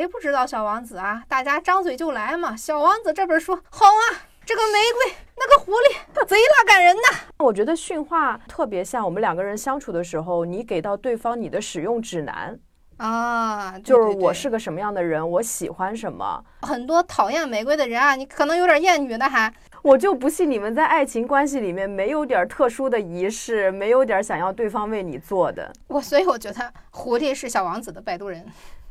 谁不知道小王子啊？大家张嘴就来嘛。小王子这本书好啊，这个玫瑰，那个狐狸，贼拉感人呐。我觉得驯化特别像我们两个人相处的时候，你给到对方你的使用指南啊，就是我是个什么样的人，我喜欢什么。很多讨厌玫瑰的人啊，你可能有点厌女的还。我就不信你们在爱情关系里面没有点特殊的仪式，没有点想要对方为你做的。我所以我觉得狐狸是小王子的摆渡人，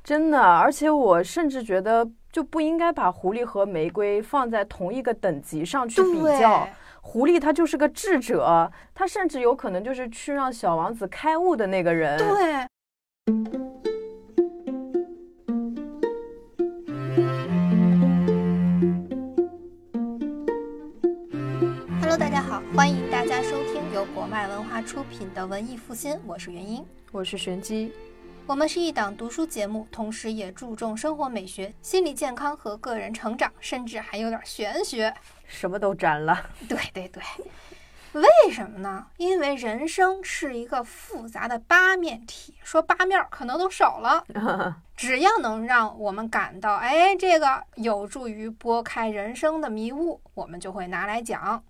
真的。而且我甚至觉得就不应该把狐狸和玫瑰放在同一个等级上去比较。狐狸它就是个智者，它甚至有可能就是去让小王子开悟的那个人。对。哈喽，大家好欢迎大家收听由博麦文化出品的文艺复兴，我是元英，我是玄机。我们是一档读书节目，同时也注重生活美学、心理健康和个人成长，甚至还有点玄学，什么都沾了。对对对，为什么呢？因为人生是一个复杂的八面体，说八面可能都少了。只要能让我们感到，哎，这个有助于拨开人生的迷雾，我们就会拿来讲。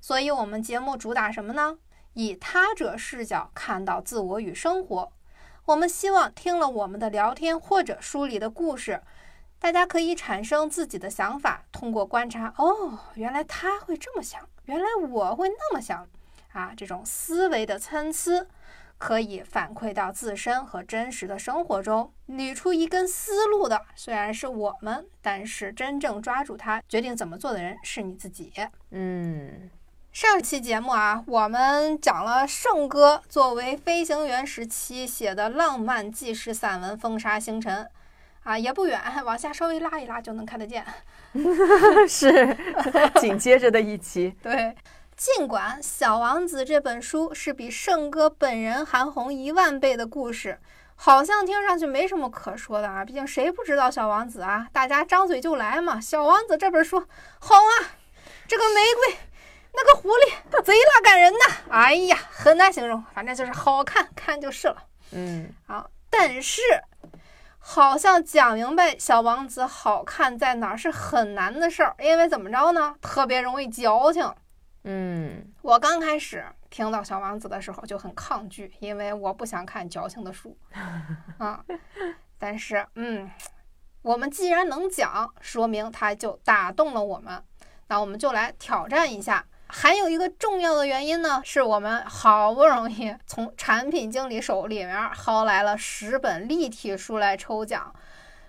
所以，我们节目主打什么呢？以他者视角看到自我与生活。我们希望听了我们的聊天或者书里的故事，大家可以产生自己的想法。通过观察，哦，原来他会这么想，原来我会那么想，啊，这种思维的参差，可以反馈到自身和真实的生活中，捋出一根思路的。虽然是我们，但是真正抓住它、决定怎么做的人是你自己。嗯。上期节目啊，我们讲了圣哥作为飞行员时期写的浪漫纪实散文《风沙星辰》，啊，也不远，往下稍微拉一拉就能看得见。是紧接着的一期。对，尽管《小王子》这本书是比圣哥本人韩红一万倍的故事，好像听上去没什么可说的啊。毕竟谁不知道小王子啊？大家张嘴就来嘛。小王子这本书好啊，这个玫瑰。那个狐狸贼拉感人呐！哎呀，很难形容，反正就是好看，看就是了。嗯，好，但是好像讲明白小王子好看在哪儿是很难的事儿，因为怎么着呢？特别容易矫情。嗯，我刚开始听到小王子的时候就很抗拒，因为我不想看矫情的书 啊。但是，嗯，我们既然能讲，说明他就打动了我们，那我们就来挑战一下。还有一个重要的原因呢，是我们好不容易从产品经理手里面薅来了十本立体书来抽奖。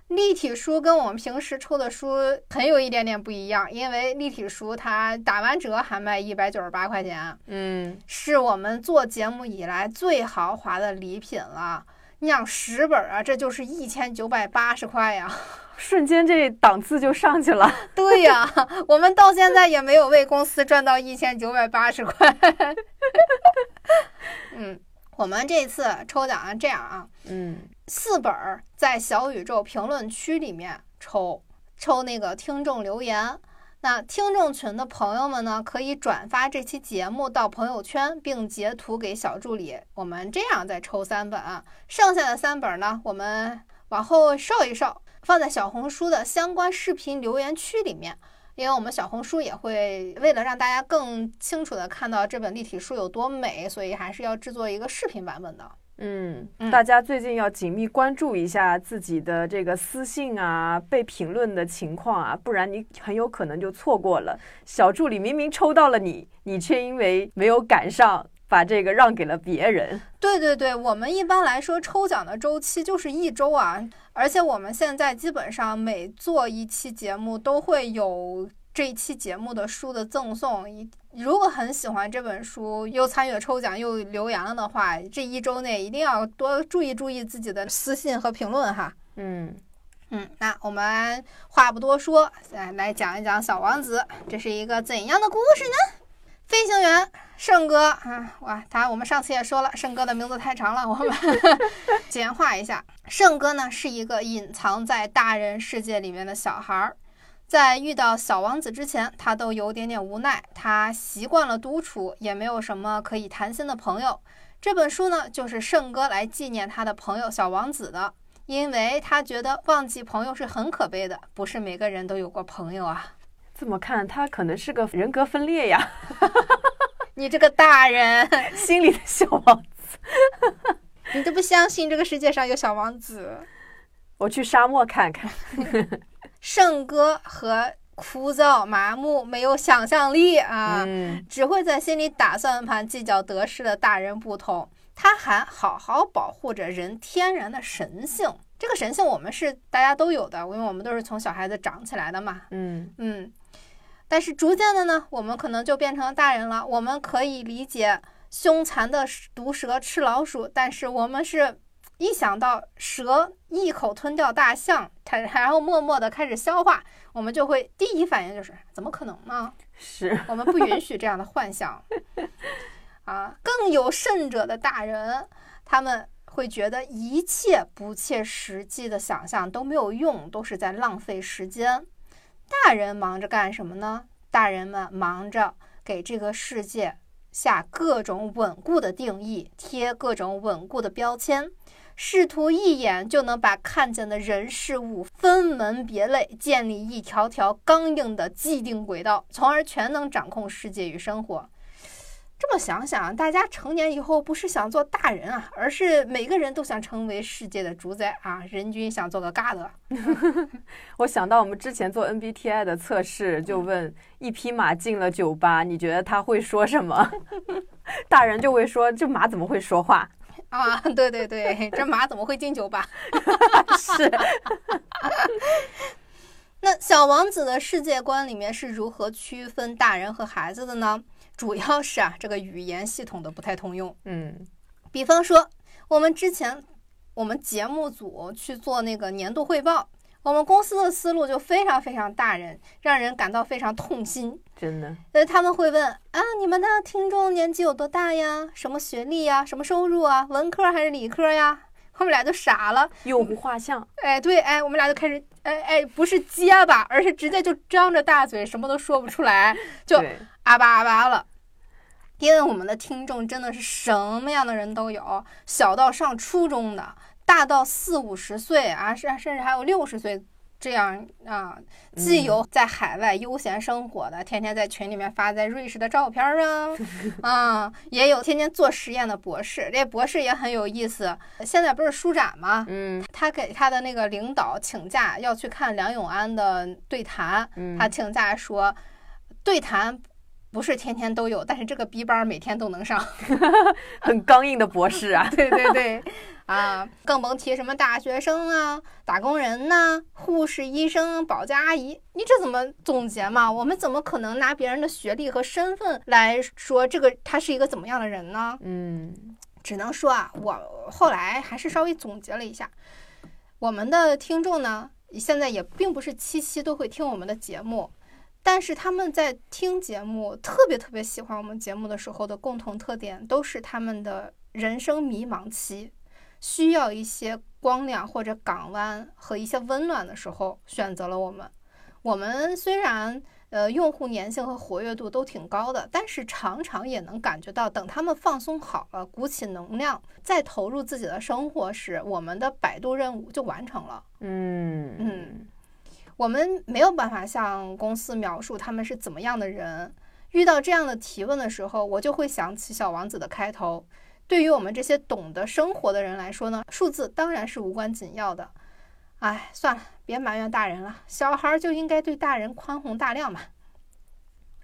立体书跟我们平时抽的书很有一点点不一样，因为立体书它打完折还卖一百九十八块钱，嗯，是我们做节目以来最豪华的礼品了。你想十本啊，这就是一千九百八十块呀。瞬间这档次就上去了。对呀，我们到现在也没有为公司赚到一千九百八十块。嗯，我们这次抽奖啊，这样啊，嗯，四本儿在小宇宙评论区里面抽，抽那个听众留言。那听众群的朋友们呢，可以转发这期节目到朋友圈，并截图给小助理。我们这样再抽三本，剩下的三本呢，我们往后稍一稍。放在小红书的相关视频留言区里面，因为我们小红书也会为了让大家更清楚的看到这本立体书有多美，所以还是要制作一个视频版本的。嗯，大家最近要紧密关注一下自己的这个私信啊，被评论的情况啊，不然你很有可能就错过了。小助理明明抽到了你，你却因为没有赶上。把这个让给了别人。对对对，我们一般来说抽奖的周期就是一周啊，而且我们现在基本上每做一期节目都会有这一期节目的书的赠送。一如果很喜欢这本书，又参与抽奖又留言了的话，这一周内一定要多注意注意自己的私信和评论哈。嗯嗯，那我们话不多说，来来讲一讲《小王子》，这是一个怎样的故事呢？飞行员圣哥啊，哇，他我们上次也说了，圣哥的名字太长了，我们 简化一下。圣哥呢是一个隐藏在大人世界里面的小孩儿，在遇到小王子之前，他都有点点无奈。他习惯了独处，也没有什么可以谈心的朋友。这本书呢，就是圣哥来纪念他的朋友小王子的。因为他觉得忘记朋友是很可悲的，不是每个人都有过朋友啊。这么看，他可能是个人格分裂呀。你这个大人，心里的小王子，你都不相信这个世界上有小王子？我去沙漠看看。圣歌和枯燥、麻木、没有想象力啊，嗯只会在心里打算盘、计较得失的大人不同，他还好好保护着人天然的神性。这个神性我们是大家都有的，因为我们都是从小孩子长起来的嘛。嗯嗯，但是逐渐的呢，我们可能就变成大人了。我们可以理解凶残的毒蛇吃老鼠，但是我们是一想到蛇一口吞掉大象，它然后默默的开始消化，我们就会第一反应就是怎么可能呢？是，我们不允许这样的幻想 啊！更有甚者的大人，他们会觉得一切不切实际的想象都没有用，都是在浪费时间。大人忙着干什么呢？大人们忙着给这个世界下各种稳固的定义，贴各种稳固的标签，试图一眼就能把看见的人事物分门别类，建立一条条刚硬的既定轨道，从而全能掌控世界与生活。这么想想，大家成年以后不是想做大人啊，而是每个人都想成为世界的主宰啊！人均想做个嘎的。我想到我们之前做 MBTI 的测试，就问一匹马进了酒吧，你觉得他会说什么？大人就会说，这马怎么会说话？啊，对对对，这马怎么会进酒吧？是，那小王子的世界观里面是如何区分大人和孩子的呢？主要是啊，这个语言系统的不太通用。嗯比方说，我们之前我们节目组去做那个年度汇报，我们公司的思路就非常非常大人，让人感到非常痛心。真的，呃，他们会问啊，你们的听众年纪有多大呀？什么学历呀？什么收入啊？文科还是理科呀？我们俩就傻了。有无画像，哎，对，哎，我们俩就开始，哎哎，不是结巴，而是直接就张着大嘴，什么都说不出来，就对，阿巴阿巴了。因为我们的听众真的是什么样的人都有，小到上初中的，大到四五十岁啊，甚甚至还有六十岁这样啊，既有在海外悠闲生活的，天天在群里面发在瑞士的照片啊，啊，也有天天做实验的博士，这博士也很有意思。现在不是书展吗？嗯他给他的那个领导请假要去看梁永安的对谈，嗯，他请假说，对谈不是天天都有，但是这个逼班儿每天都能上。很刚硬的博士啊，对对对，啊，更甭提什么大学生啊、打工人呐、护士、医生、保洁阿姨，你这怎么总结嘛？我们怎么可能拿别人的学历和身份来说这个他是一个怎么样的人呢？嗯只能说啊，我后来还是稍微总结了一下，我们的听众呢，现在也并不是期期都会听我们的节目，但是他们在听节目，特别特别喜欢我们节目的时候的共同特点，都是他们的人生迷茫期，需要一些光亮或者港湾和一些温暖的时候，选择了我们。我们虽然呃用户粘性和活跃度都挺高的，但是常常也能感觉到，等他们放松好了，鼓起能量，再投入自己的生活时，我们的百度任务就完成了。嗯嗯我们没有办法向公司描述他们是怎么样的人。遇到这样的提问的时候，我就会想起《小王子》的开头。对于我们这些懂得生活的人来说呢，数字当然是无关紧要的。哎，算了，别埋怨大人了，小孩就应该对大人宽宏大量嘛。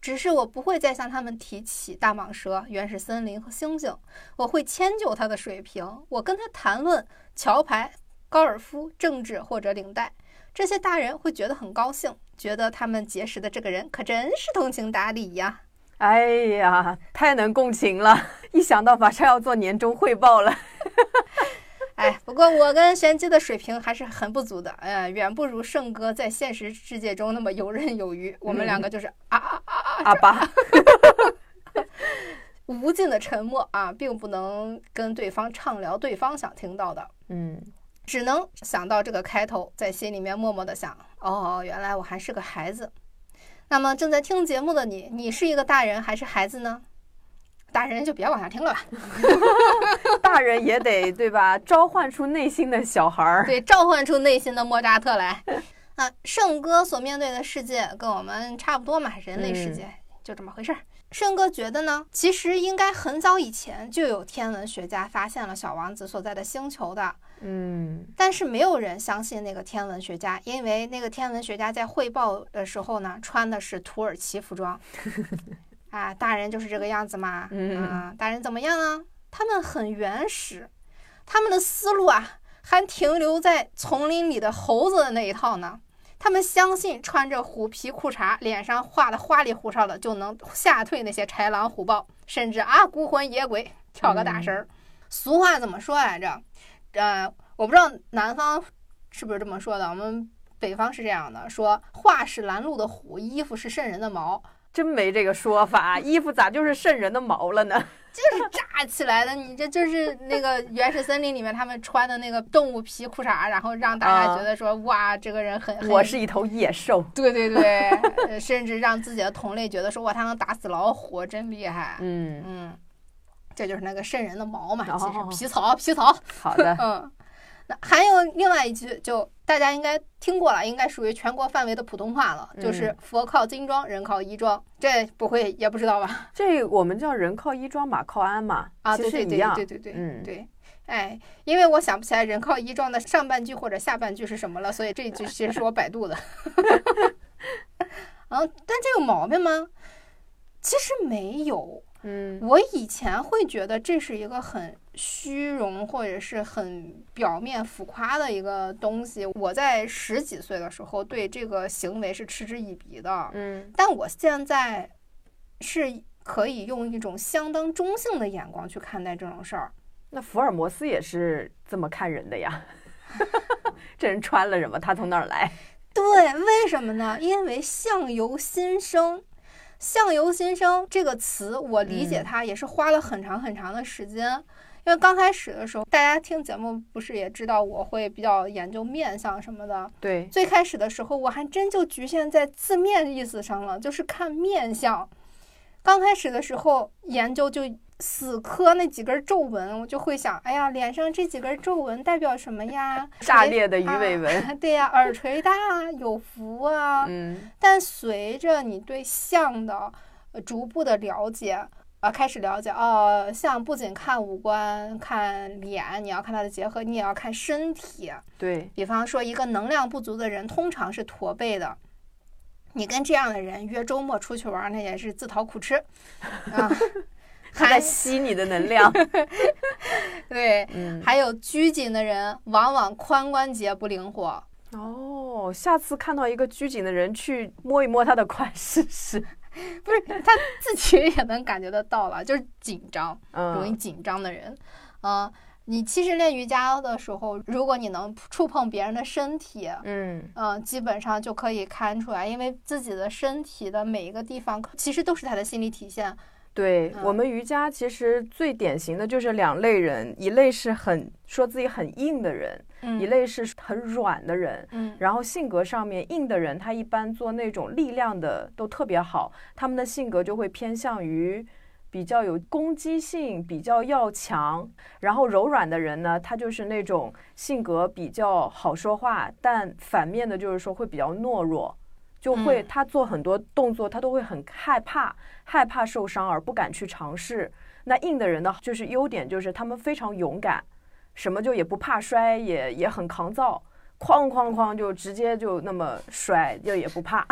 只是我不会再向他们提起大蟒蛇、原始森林和猩猩，我会迁就他的水平，我跟他谈论桥牌、高尔夫、政治或者领带。这些大人会觉得很高兴，觉得他们结识的这个人可真是通情达理呀。哎呀，太能共情了！一想到马上要做年终汇报了，哎，不过我跟玄机的水平还是很不足的，呃，远不如胜哥在现实世界中那么游刃有余。我们两个就是啊啊啊啊，阿巴，无尽的沉默啊，并不能跟对方畅聊对方想听到的。嗯只能想到这个开头，在心里面默默的想：哦，原来我还是个孩子。那么正在听节目的你，你是一个大人还是孩子呢？大人就别往下听了吧。大人也得对吧？召唤出内心的小孩儿。对，召唤出内心的莫扎特来。那圣哥所面对的世界跟我们差不多嘛，人类世界就这么回事儿。圣哥觉得呢，其实应该很早以前就有天文学家发现了小王子所在的星球的。嗯，但是没有人相信那个天文学家，因为那个天文学家在汇报的时候呢，穿的是土耳其服装。啊，大人就是这个样子嘛。嗯啊，大人怎么样啊？他们很原始，他们的思路啊，还停留在丛林里的猴子的那一套呢。他们相信穿着虎皮裤衩，脸上画的花里胡哨的，就能吓退那些豺狼虎豹，甚至啊孤魂野鬼跳个大神儿。俗话怎么说来着？呃，我不知道南方是不是这么说的，我们北方是这样的，说画是拦路的虎，衣服是瘆人的毛。真没这个说法，衣服咋就是瘆人的毛了呢？就是炸起来的，你这就是那个原始森林里面他们穿的那个动物皮裤衩，然后让大家觉得说，哇，这个人很，很 我是一头野兽。对对对，呃甚至让自己的同类觉得说，哇，他能打死老虎，真厉害。嗯，嗯，这就是那个瘆人的毛嘛，哦其实皮草皮草。好的，嗯，那还有另外一句，就大家应该听过了，应该属于全国范围的普通话了，就是嗯佛靠金装，人靠衣装，这不会也不知道吧？这我们叫人靠衣装，马靠鞍嘛，啊，其对对对。对对对，嗯对，哎，因为我想不起来人靠衣装的上半句或者下半句是什么了，所以这一句其实是我百度的。嗯，但这有毛病吗？其实没有，嗯我以前会觉得这是一个很虚荣或者是很表面浮夸的一个东西。我在十几岁的时候对这个行为是嗤之以鼻的，嗯但我现在是可以用一种相当中性的眼光去看待这种事儿。那福尔摩斯也是这么看人的呀。这人穿了什么？他从哪儿来？对，为什么呢？因为相由心生。相由心生这个词，我理解嗯它也是花了很长很长的时间。因为刚开始的时候，大家听节目不是也知道我会比较研究面相什么的。对，最开始的时候，我还真就局限在字面意思上了，就是看面相。刚开始的时候研究就死磕那几根皱纹，我就会想，哎呀，脸上这几根皱纹代表什么呀？炸裂的鱼尾纹。啊对呀、耳垂大有福啊。嗯但随着你对相的呃逐步的了解，啊，开始了解哦，相不仅看五官、看脸，你要看它的结合，你也要看身体。对，比方说，一个能量不足的人，通常是驼背的。你跟这样的人约周末出去玩，那也是自讨苦吃啊。他在吸你的能量。对，嗯，还有拘谨的人，往往髋关节不灵活。哦，下次看到一个拘谨的人，去摸一摸他的髋试试。不是他自己也能感觉得到了，就是紧张，容易嗯，紧张的人，嗯、你其实练瑜伽的时候，如果你能触碰别人的身体，嗯，嗯，基本上就可以看出来，因为自己的身体的每一个地方，其实都是他的心理体现。对我嗯们瑜伽其实最典型的就是两类人，一类是很说自己很硬的人，嗯一类是很软的人。嗯然后性格上面硬的人，他一般做那种力量的都特别好，他们的性格就会偏向于比较有攻击性，比较要强。然后柔软的人呢，他就是那种性格比较好说话，但反面的就是说会比较懦弱，就会嗯他做很多动作他都会很害怕，害怕受伤而不敢去尝试。那硬的人呢，就是优点就是他们非常勇敢，什么就也不怕摔，也也很抗造。哐哐哐就直接就那么摔，就也不怕，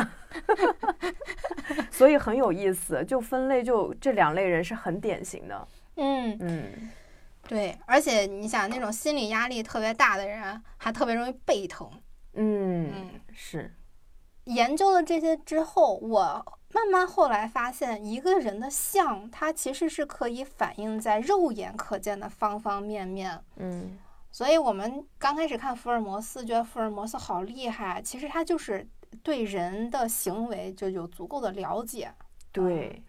所以很有意思。就分类就这两类人是很典型的，嗯，嗯，对，而且你想那种心理压力特别大的人，还特别容易背疼。嗯，嗯，是，研究了这些之后，我慢慢后来发现，一个人的相，它其实是可以反映在肉眼可见的方方面面。嗯所以我们刚开始看福尔摩斯，觉得福尔摩斯好厉害，其实他就是对人的行为就有足够的了解。对，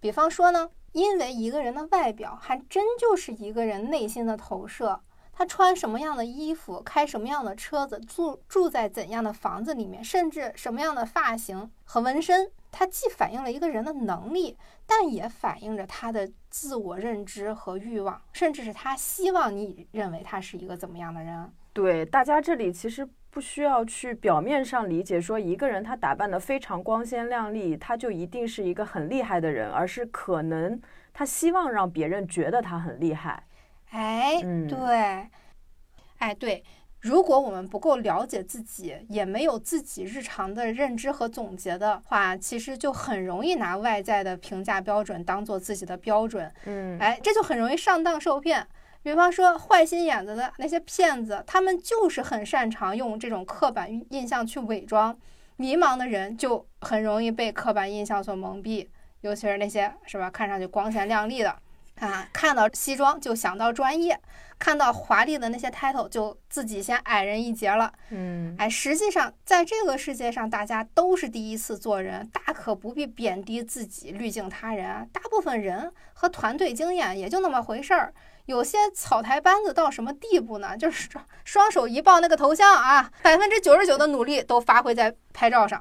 比方说呢，因为一个人的外表还真就是一个人内心的投射。他穿什么样的衣服，开什么样的车子，住住在怎样的房子里面，甚至什么样的发型和纹身，它既反映了一个人的能力，但也反映着他的自我认知和欲望，甚至是他希望你认为他是一个怎么样的人。对，大家这里其实不需要去表面上理解说一个人他打扮的非常光鲜亮丽，他就一定是一个很厉害的人，而是可能他希望让别人觉得他很厉害。哎，嗯对，哎对，如果我们不够了解自己，也没有自己日常的认知和总结的话，其实就很容易拿外在的评价标准当做自己的标准。嗯，哎，这就很容易上当受骗。比方说，坏心眼子的那些骗子，他们就是很擅长用这种刻板印象去伪装。迷茫的人就很容易被刻板印象所蒙蔽，尤其是那些是吧，看上去光鲜亮丽的啊，看到西装就想到专业，看到华丽的那些 title 就自己先矮人一截了。嗯，哎，实际上在这个世界上，大家都是第一次做人，大可不必贬低自己、滤镜他人啊。大部分人和团队经验也就那么回事儿。有些草台班子到什么地步呢？就是双双手一抱那个头像啊，百分之九十九的努力都发挥在拍照上。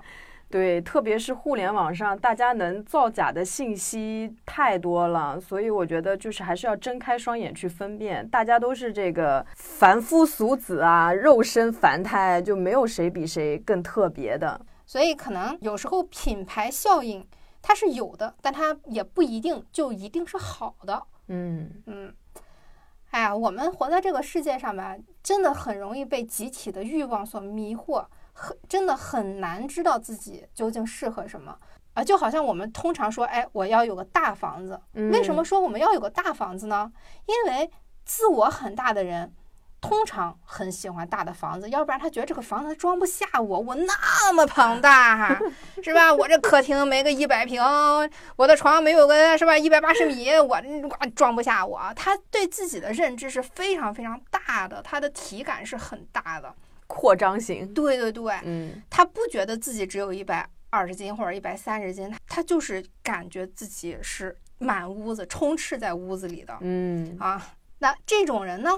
对，特别是互联网上，大家能造假的信息太多了，所以我觉得就是还是要睁开双眼去分辨。大家都是这个凡夫俗子啊，肉身凡胎，就没有谁比谁更特别的。所以可能有时候品牌效应它是有的，但它也不一定就一定是好的。嗯嗯，哎呀，我们活在这个世界上吧，真的很容易被集体的欲望所迷惑，很真的很难知道自己究竟适合什么啊。就好像我们通常说，哎，我要有个大房子，为什么说我们要有个大房子呢？因为自我很大的人。通常很喜欢大的房子，要不然他觉得这个房子装不下我，我那么庞大，是吧？我这客厅没个一百平，我的床没有个是吧一百八十米，我我装不下我。他对自己的认知是非常非常大的，他的体感是很大的，扩张型。对对对，嗯，他不觉得自己只有一百二十斤或者一百三十斤，他就是感觉自己是满屋子充斥在屋子里的，嗯啊，那这种人呢？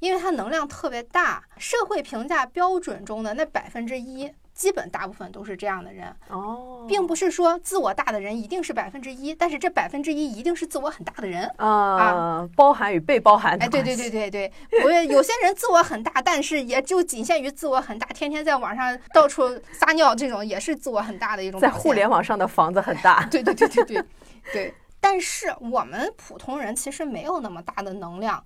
因为他能量特别大，社会评价标准中的那百分之一，基本大部分都是这样的人哦，并不是说自我大的人一定是百分之一，但是这百分之一一定是自我很大的人啊，包含与被包含的。哎，对对对对对，我有些人自我很大，但是也就仅限于自我很大，天天在网上到处撒尿，这种也是自我很大的一种。在互联网上的房子很大。对对对对对对，但是我们普通人其实没有那么大的能量。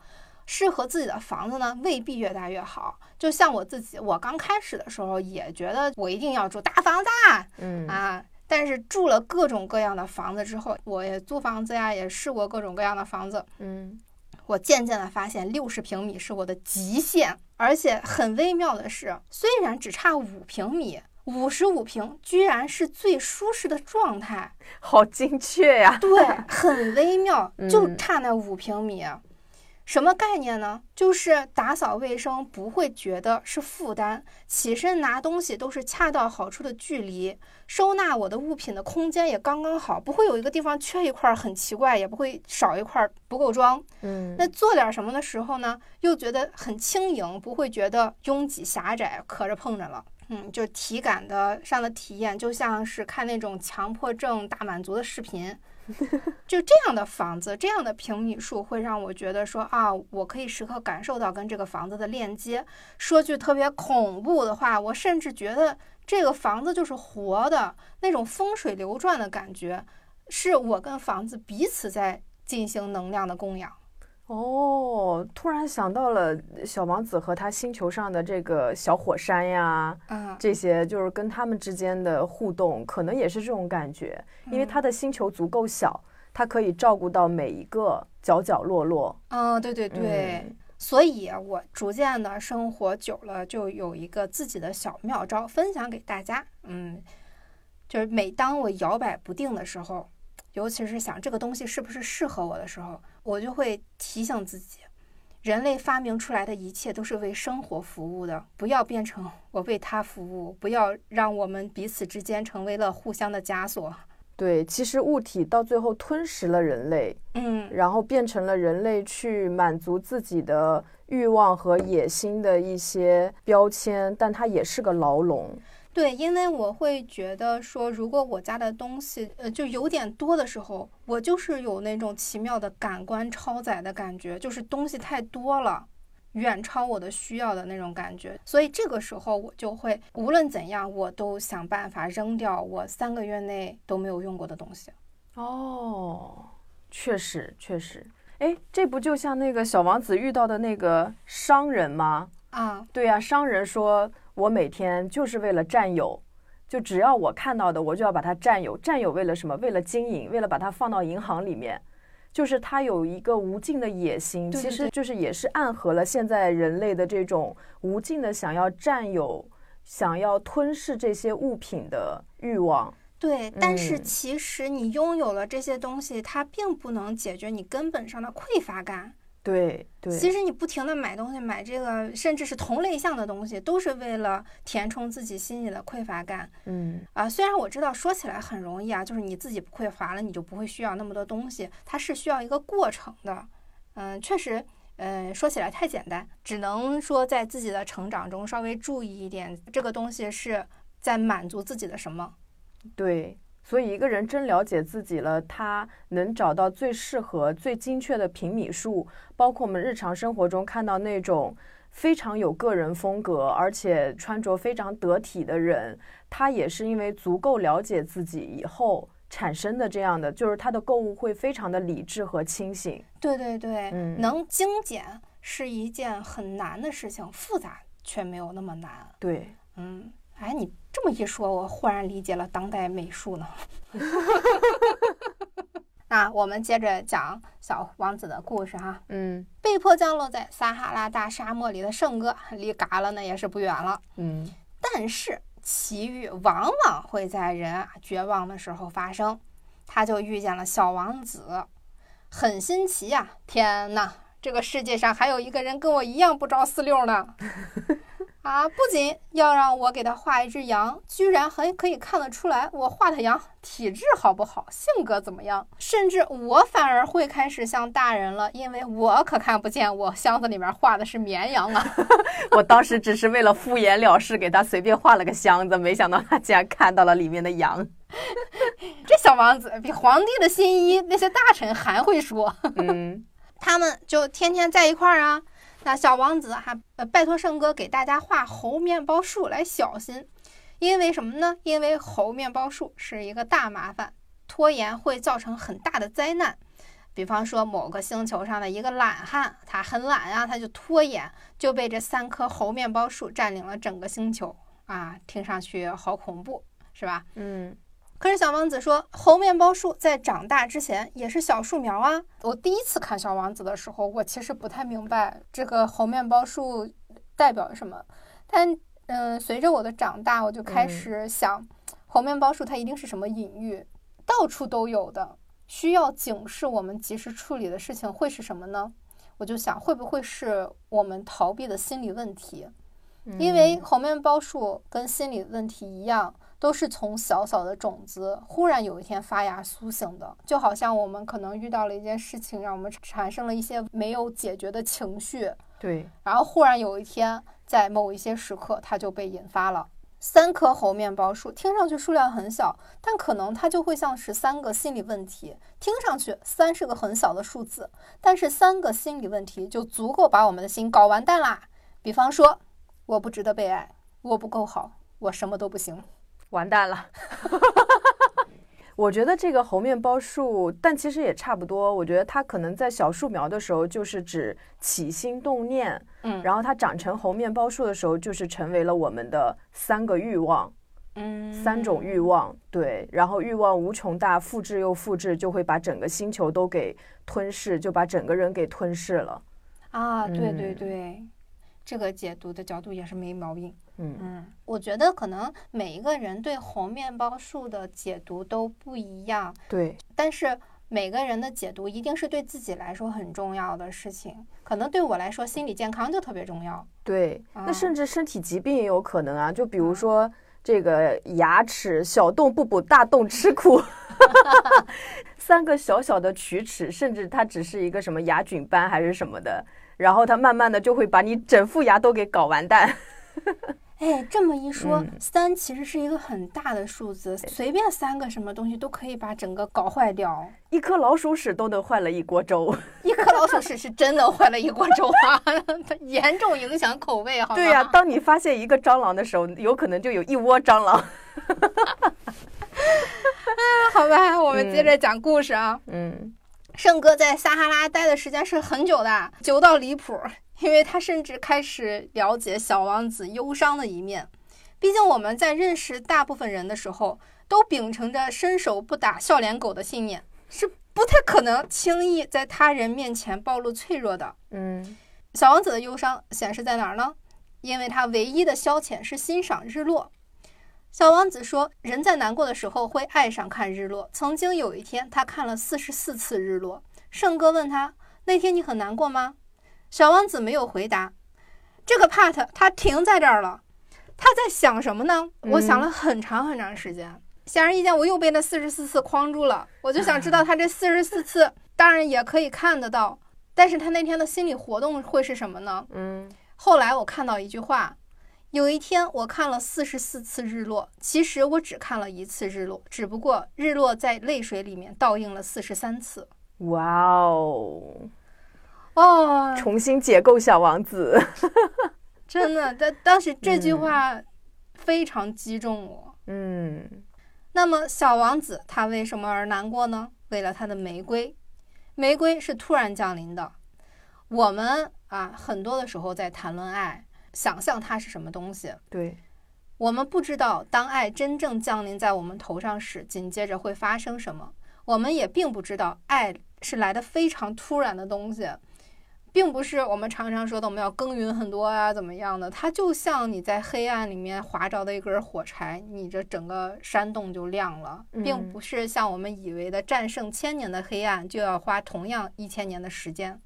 适合自己的房子呢，未必越大越好。就像我自己，我刚开始的时候也觉得我一定要住大房子，嗯啊，但是住了各种各样的房子之后，我也租房子呀，也试过各种各样的房子，嗯，我渐渐的发现六十平米是我的极限，而且很微妙的是，虽然只差五平米，五十五平居然是最舒适的状态，好精确呀！对，很微妙，就差那五平米。什么概念呢？就是打扫卫生不会觉得是负担，起身拿东西都是恰到好处的距离，收纳我的物品的空间也刚刚好，不会有一个地方缺一块很奇怪，也不会少一块不够装。嗯，那做点什么的时候呢，又觉得很轻盈，不会觉得拥挤狭窄，磕着碰着了。嗯，就体感的上的体验，就像是看那种强迫症大满足的视频。就这样的房子，这样的平米数，会让我觉得说啊，我可以时刻感受到跟这个房子的链接。说句特别恐怖的话，我甚至觉得这个房子就是活的，那种风水流转的感觉，是我跟房子彼此在进行能量的供养。哦，突然想到了小王子和他星球上的这个小火山呀，嗯，这些就是跟他们之间的互动，可能也是这种感觉，因为他的星球足够小，他可以照顾到每一个角角落落。嗯，对对对，所以我逐渐的生活久了，就有一个自己的小妙招分享给大家。嗯，就是每当我摇摆不定的时候。尤其是想这个东西是不是适合我的时候，我就会提醒自己，人类发明出来的一切都是为生活服务的，不要变成 我为他服务，不要让我们彼此之间成为了互相的枷锁。对，其实物体到最后吞噬了人类，嗯，然后变成了人类去满足自己的欲望和野心的一些标签，但它也是个牢笼。对，因为我会觉得说，如果我家的东西呃就有点多的时候，我就是有那种奇妙的感官超载的感觉，就是东西太多了。远超我的需要的那种感觉，所以这个时候我就会无论怎样，我都想办法扔掉我三个月内都没有用过的东西。哦，确实确实，哎，这不就像那个小王子遇到的那个商人吗？啊，对呀，商人说我每天就是为了占有，就只要我看到的，我就要把它占有。占有为了什么？为了经营，为了把它放到银行里面。就是他有一个无尽的野心，其实就是也是暗合了现在人类的这种无尽的想要占有、想要吞噬这些物品的欲望。对，但是其实你拥有了这些东西，它并不能解决你根本上的匮乏感。对对，其实你不停的买东西，买这个甚至是同类项的东西，都是为了填充自己心里的匮乏感。嗯啊，虽然我知道说起来很容易啊，就是你自己不匮乏了，你就不会需要那么多东西，它是需要一个过程的。嗯，确实，嗯，说起来太简单，只能说在自己的成长中稍微注意一点，这个东西是在满足自己的什么？对。所以，一个人真了解自己了，他能找到最适合、最精确的平米数。包括我们日常生活中看到那种非常有个人风格，而且穿着非常得体的人，他也是因为足够了解自己以后产生的这样的，就是他的购物会非常的理智和清醒。对对对，嗯，能精简是一件很难的事情，复杂却没有那么难。对，嗯。哎，你这么一说，我忽然理解了当代美术呢。那我们接着讲小王子的故事哈。嗯，被迫降落在撒哈拉大沙漠里的圣哥，离嘎了呢也是不远了。嗯，但是奇遇往往会在人啊绝望的时候发生。他就遇见了小王子，很新奇呀！天哪，这个世界上还有一个人跟我一样不着四六呢。啊！不仅要让我给他画一只羊，居然还可以看得出来我画的羊体质好不好，性格怎么样。甚至我反而会开始像大人了，因为我可看不见我箱子里面画的是绵羊啊！我当时只是为了敷衍了事，给他随便画了个箱子，没想到他竟然看到了里面的羊。这小王子比皇帝的新衣那些大臣还会说。嗯，他们就天天在一块儿啊。那小王子还呃拜托圣哥给大家画猴面包树来小心，因为什么呢？因为猴面包树是一个大麻烦，拖延会造成很大的灾难。比方说某个星球上的一个懒汉，他很懒啊，他就拖延，就被这三棵猴面包树占领了整个星球啊，听上去好恐怖，是吧？嗯。可是小王子说，猴面包树在长大之前也是小树苗啊。我第一次看小王子的时候，我其实不太明白这个猴面包树代表什么。但嗯，随着我的长大，我就开始想，猴面包树它一定是什么隐喻，到处都有的，需要警示我们及时处理的事情会是什么呢？我就想，会不会是我们逃避的心理问题？因为猴面包树跟心理问题一样。都是从小小的种子忽然有一天发芽苏醒的，就好像我们可能遇到了一件事情，让我们产生了一些没有解决的情绪。对，然后忽然有一天，在某一些时刻，它就被引发了。三棵猴面包树听上去数量很小，但可能它就会像是三个心理问题。听上去三是个很小的数字，但是三个心理问题就足够把我们的心搞完蛋啦。比方说，我不值得被爱，我不够好，我什么都不行。完蛋了，我觉得这个猴面包树，但其实也差不多。我觉得它可能在小树苗的时候，就是指起心动念，嗯，然后它长成猴面包树的时候，就是成为了我们的三个欲望，嗯，三种欲望，对，然后欲望无穷大，复制又复制，就会把整个星球都给吞噬，就把整个人给吞噬了。啊，对对对，这个解读的角度也是没毛病。嗯嗯，我觉得可能每一个人对红面包树的解读都不一样，对，但是每个人的解读一定是对自己来说很重要的事情。可能对我来说，心理健康就特别重要。对，那甚至身体疾病也有可能啊，就比如说这个牙齿小洞不补，大洞吃苦，三个小小的龋齿，甚至它只是一个什么牙菌斑还是什么的，然后它慢慢的就会把你整副牙都给搞完蛋。哎，这么一说嗯，三其实是一个很大的数字，随便三个什么东西都可以把整个搞坏掉。一颗老鼠屎都能坏了一锅粥。一颗老鼠屎是真的坏了一锅粥啊，它 严重影响口味，好吗？对呀、当你发现一个蟑螂的时候，有可能就有一窝蟑螂。好吧，我们接着讲故事啊。嗯圣哥在撒哈拉待的时间是很久的，久到离谱，因为他甚至开始了解小王子忧伤的一面。毕竟我们在认识大部分人的时候，都秉承着伸手不打笑脸狗的信念，是不太可能轻易在他人面前暴露脆弱的。嗯小王子的忧伤显示在哪儿呢？因为他唯一的消遣是欣赏日落。小王子说，人在难过的时候会爱上看日落。曾经有一天，他看了四十四次日落。圣哥问他：“那天你很难过吗？”小王子没有回答。这个 part 他停在这儿了。他在想什么呢？我想了很长很长时间。显而易见，我又被那四十四次框住了。我就想知道他这四十四次，当然也可以看得到，但是他那天的心理活动会是什么呢？嗯后来我看到一句话，有一天我看了四十四次日落，其实我只看了一次日落，只不过日落在泪水里面倒映了四十三次。哇哦，哦，重新解构小王子。真的，当当时这句话非常击中我。嗯那么小王子他为什么而难过呢？为了他的玫瑰，玫瑰是突然降临的。我们啊，很多的时候在谈论爱，想象它是什么东西，对，我们不知道当爱真正降临在我们头上时，紧接着会发生什么。我们也并不知道爱是来的非常突然的东西，并不是我们常常说的我们要耕耘很多啊，怎么样的？它就像你在黑暗里面划着的一根火柴，你这整个山洞就亮了，并嗯不是像我们以为的战胜千年的黑暗就要花同样一千年的时间，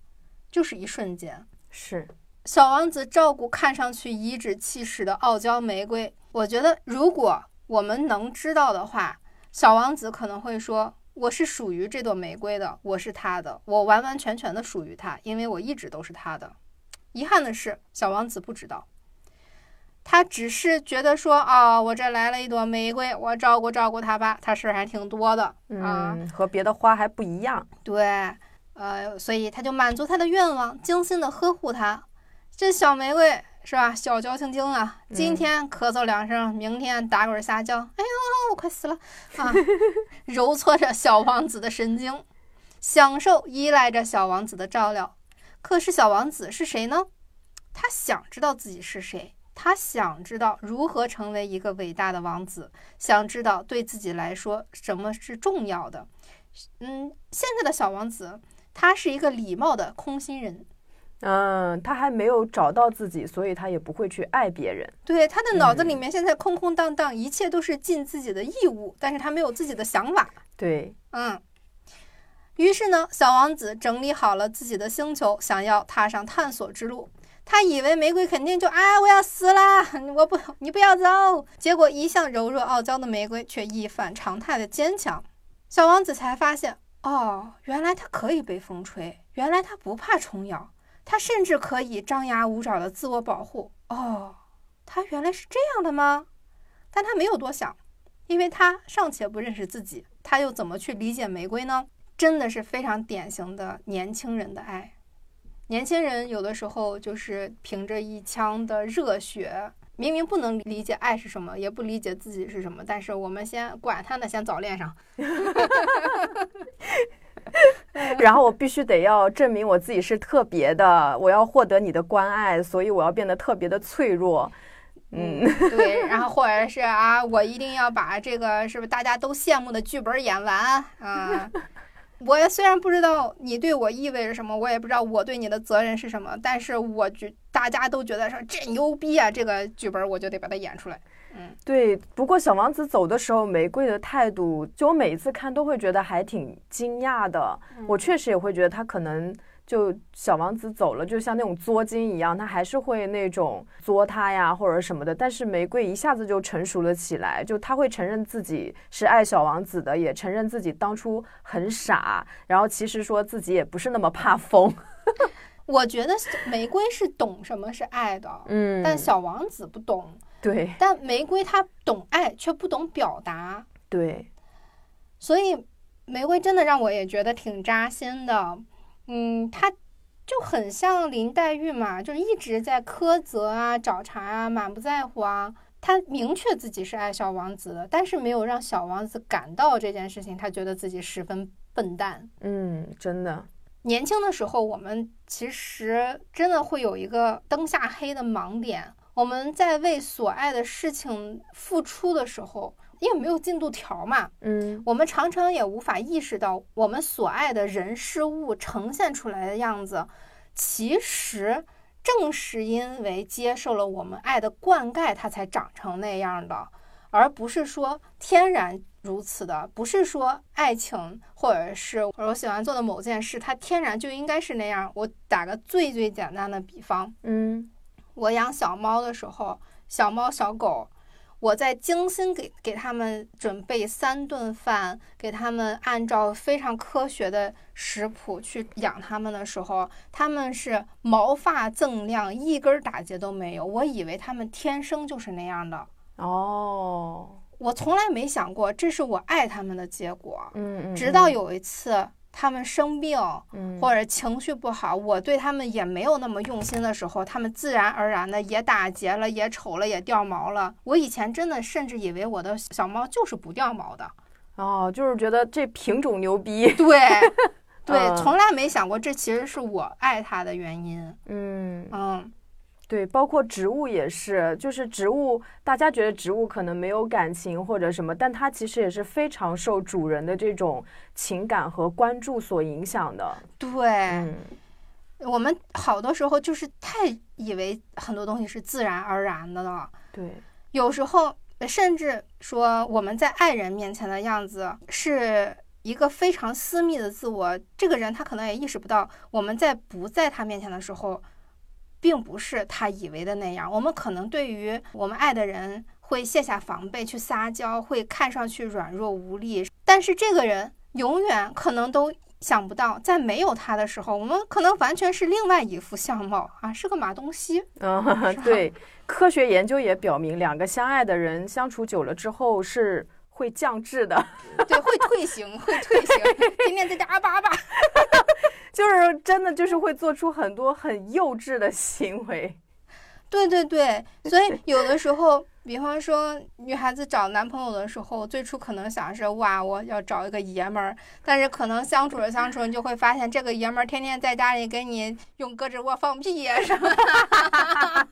就是一瞬间。是，小王子照顾看上去颐指气使的傲娇玫瑰，我觉得如果我们能知道的话，小王子可能会说：“我是属于这朵玫瑰的，我是他的，我完完全全的属于他，因为我一直都是他的。”遗憾的是，小王子不知道，他只是觉得说：“啊、我这来了一朵玫瑰，我照顾照顾它吧，它事儿还挺多的啊。嗯，和别的花还不一样。对，呃，所以他就满足他的愿望，精心的呵护它。这小玫瑰是吧？小娇青青啊，今嗯天咳嗽两声，明天打滚撒娇，哎呦，我快死了啊！揉搓着小王子的神经，享受依赖着小王子的照料。可是小王子是谁呢？他想知道自己是谁，他想知道如何成为一个伟大的王子，想知道对自己来说什么是重要的。嗯，现在的小王子，他是一个礼貌的空心人，嗯，他还没有找到自己，所以他也不会去爱别人。对他的脑子里面现在空空荡荡，一切都是尽自己的义务，但是他没有自己的想法。对，嗯，于是呢，小王子整理好了自己的星球，想要踏上探索之路。他以为玫瑰肯定就啊，我要死啦，我不，你不要走。结果一向柔弱傲娇的玫瑰却一反常态的坚强。小王子才发现，哦，原来它可以被风吹，原来它不怕虫咬，他甚至可以张牙舞爪的自我保护。哦，他原来是这样的吗？但他没有多想，因为他尚且不认识自己，他又怎么去理解玫瑰呢？真的是非常典型的年轻人的爱。年轻人有的时候就是凭着一腔的热血，明明不能理解爱是什么，也不理解自己是什么，但是我们先管他呢，先早恋上。然后我必须得要证明我自己是特别的，我要获得你的关爱，所以我要变得特别的脆弱。嗯，对，然后或者是啊，我一定要把这个是不是大家都羡慕的剧本演完啊。我也虽然不知道你对我意味着什么，我也不知道我对你的责任是什么，但是我觉大家都觉得说这牛逼啊，这个剧本我就得把它演出来。嗯，对。不过小王子走的时候，玫瑰的态度，就我每一次看都会觉得还挺惊讶的。我确实也会觉得他可能就小王子走了，就像那种作精一样，他还是会那种作他呀或者什么的。但是玫瑰一下子就成熟了起来，就他会承认自己是爱小王子的，也承认自己当初很傻，然后其实说自己也不是那么怕风。我觉得玫瑰是懂什么是爱的，嗯，但小王子不懂。对但玫瑰他懂爱，却不懂表达，对，所以玫瑰真的让我也觉得挺扎心的。嗯，她就很像林黛玉嘛，就是一直在苛责啊、找茬啊、满不在乎啊。他明确自己是爱小王子的，但是没有让小王子感到这件事情，他觉得自己十分笨蛋。嗯，真的，年轻的时候，我们其实真的会有一个灯下黑的盲点。我们在为所爱的事情付出的时候，因为没有进度条嘛，嗯。我们常常也无法意识到我们所爱的人事物呈现出来的样子，其实正是因为接受了我们爱的灌溉，它才长成那样的，而不是说天然如此的，不是说爱情或者是我喜欢做的某件事，它天然就应该是那样。我打个最最简单的比方，嗯。我养小猫的时候，小猫小狗，我在精心给给他们准备三顿饭，给他们按照非常科学的食谱去养他们的时候，他们是毛发锃亮，一根打结都没有。我以为他们天生就是那样的，哦，我从来没想过这是我爱他们的结果。嗯嗯，直到有一次它们生病，嗯或者情绪不好，我对他们也没有那么用心的时候，他们自然而然的也打结了，也丑了，也掉毛了。我以前真的甚至以为我的小猫就是不掉毛的，哦，就是觉得这品种牛逼，对，对，嗯从来没想过这其实是我爱它的原因。嗯。嗯，对，包括植物也是，就是植物，大家觉得植物可能没有感情或者什么，但它其实也是非常受主人的这种情感和关注所影响的。对，嗯，我们好多时候就是太以为很多东西是自然而然的了。对，有时候甚至说我们在爱人面前的样子是一个非常私密的自我，这个人他可能也意识不到，我们在不在他面前的时候，并不是他以为的那样。我们可能对于我们爱的人会卸下防备去撒娇，会看上去软弱无力，但是这个人永远可能都。想不到，在没有他的时候，我们可能完全是另外一副相貌啊，是个马东锡。嗯，吧对，科学研究也表明，两个相爱的人相处久了之后是会降智的，对，会退行，会退行，天天在家啊吧啊吧。就是真的就是会做出很多很幼稚的行为。对对对，所以有的时候，比方说女孩子找男朋友的时候，最初可能想是哇，我要找一个爷们儿，但是可能相处着相处，你就会发现这个爷们儿天天在家里给你用胳肢窝放屁呀什么的，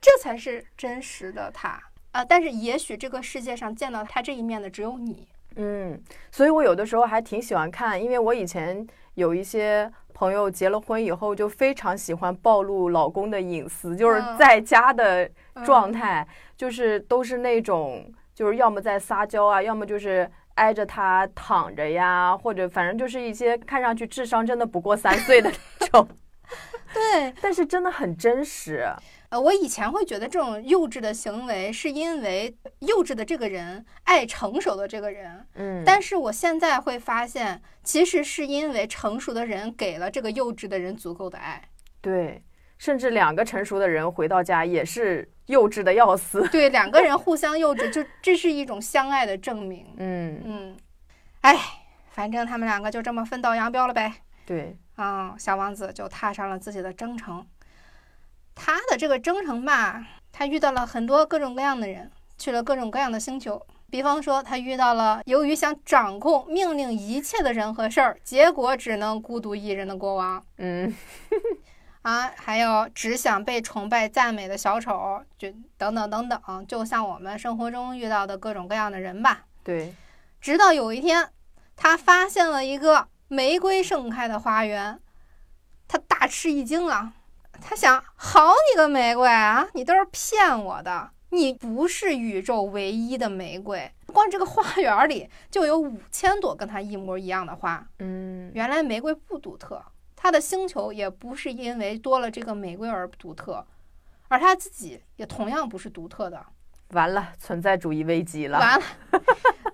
这才是真实的他啊！但是也许这个世界上见到他这一面的只有你。嗯，所以我有的时候还挺喜欢看，因为我以前有一些朋友结了婚以后就非常喜欢暴露老公的隐私，就是嗯在家的状嗯态，就是都是那种就是要么在撒娇啊，要么就是挨着他躺着呀，或者反正就是一些看上去智商真的不过三岁的那种，对，但是真的很真实。呃，我以前会觉得这种幼稚的行为是因为幼稚的这个人爱成熟的这个人，嗯，但是我现在会发现，其实是因为成熟的人给了这个幼稚的人足够的爱。对，甚至两个成熟的人回到家也是幼稚的要死。对，两个人互相幼稚，就这是一种相爱的证明。嗯，嗯，哎，反正他们两个就这么分道扬镳了呗。对，啊、小王子就踏上了自己的征程。他的这个征程吧，他遇到了很多各种各样的人，去了各种各样的星球。比方说，他遇到了由于想掌控、命令一切的人和事儿，结果只能孤独一人的国王嗯 啊，还有只想被崇拜、赞美的小丑，就等等等等，就像我们生活中遇到的各种各样的人吧。对，直到有一天，他发现了一个玫瑰盛开的花园，他大吃一惊啊！他想：好你个玫瑰啊，你都是骗我的，你不是宇宙唯一的玫瑰。光这个花园里就有五千朵跟它一模一样的花。嗯原来玫瑰不独特，它的星球也不是因为多了这个玫瑰而独特，而它自己也同样不是独特的。完了，存在主义危机了。完了，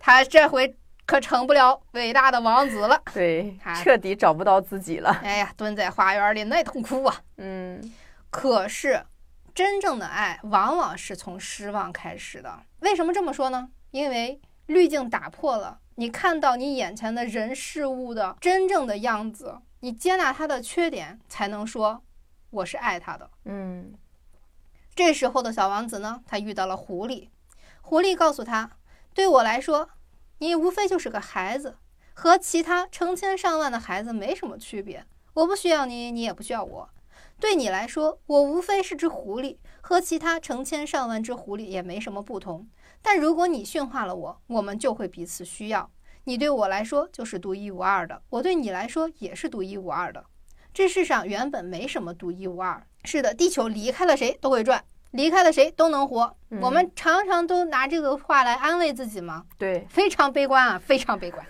他这回可成不了伟大的王子了。对他，彻底找不到自己了。哎呀，蹲在花园里那痛哭啊！嗯可是，真正的爱往往是从失望开始的。为什么这么说呢？因为滤镜打破了，你看到你眼前的人事物的真正的样子，你接纳他的缺点，才能说我是爱他的。嗯这时候的小王子呢，他遇到了狐狸，狐狸告诉他，对我来说，你无非就是个孩子，和其他成千上万的孩子没什么区别。我不需要你，你也不需要我。对你来说，我无非是只狐狸，和其他成千上万只狐狸也没什么不同。但如果你驯化了我，我们就会彼此需要。你对我来说就是独一无二的，我对你来说也是独一无二的。这世上原本没什么独一无二。是的，地球离开了谁都会转，离开了谁都能活。嗯我们常常都拿这个话来安慰自己嘛，对，非常悲观啊，非常悲观。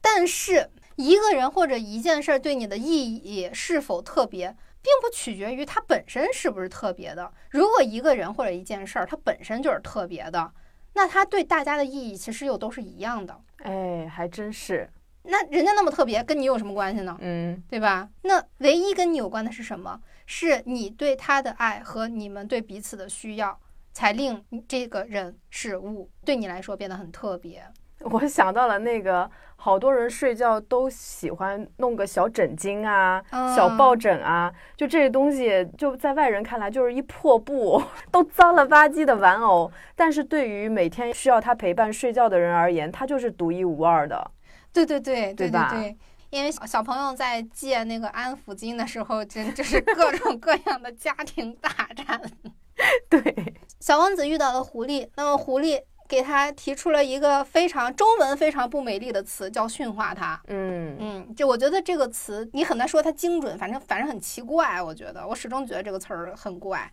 但是一个人或者一件事儿对你的意义是否特别，并不取决于它本身是不是特别的。如果一个人或者一件事儿它本身就是特别的，那它对大家的意义其实又都是一样的。哎，还真是，那人家那么特别，跟你有什么关系呢？嗯对吧？那唯一跟你有关的是什么？是你对他的爱和你们对彼此的需要，才令这个人事物对你来说变得很特别。我想到了那个，好多人睡觉都喜欢弄个小枕巾啊、小嗯抱枕啊，就这些东西，就在外人看来就是一破布，都脏了吧唧的玩偶，但是对于每天需要他陪伴睡觉的人而言，他就是独一无二的。对对对对对吧对，因为小小朋友在借那个安抚巾的时候，真就是各种各样的家庭大战。对，小王子遇到了狐狸，那么狐狸给他提出了一个非常中文非常不美丽的词，叫驯化他。嗯嗯，就我觉得这个词你很难说它精准，反正反正很奇怪。我觉得我始终觉得这个词儿很怪。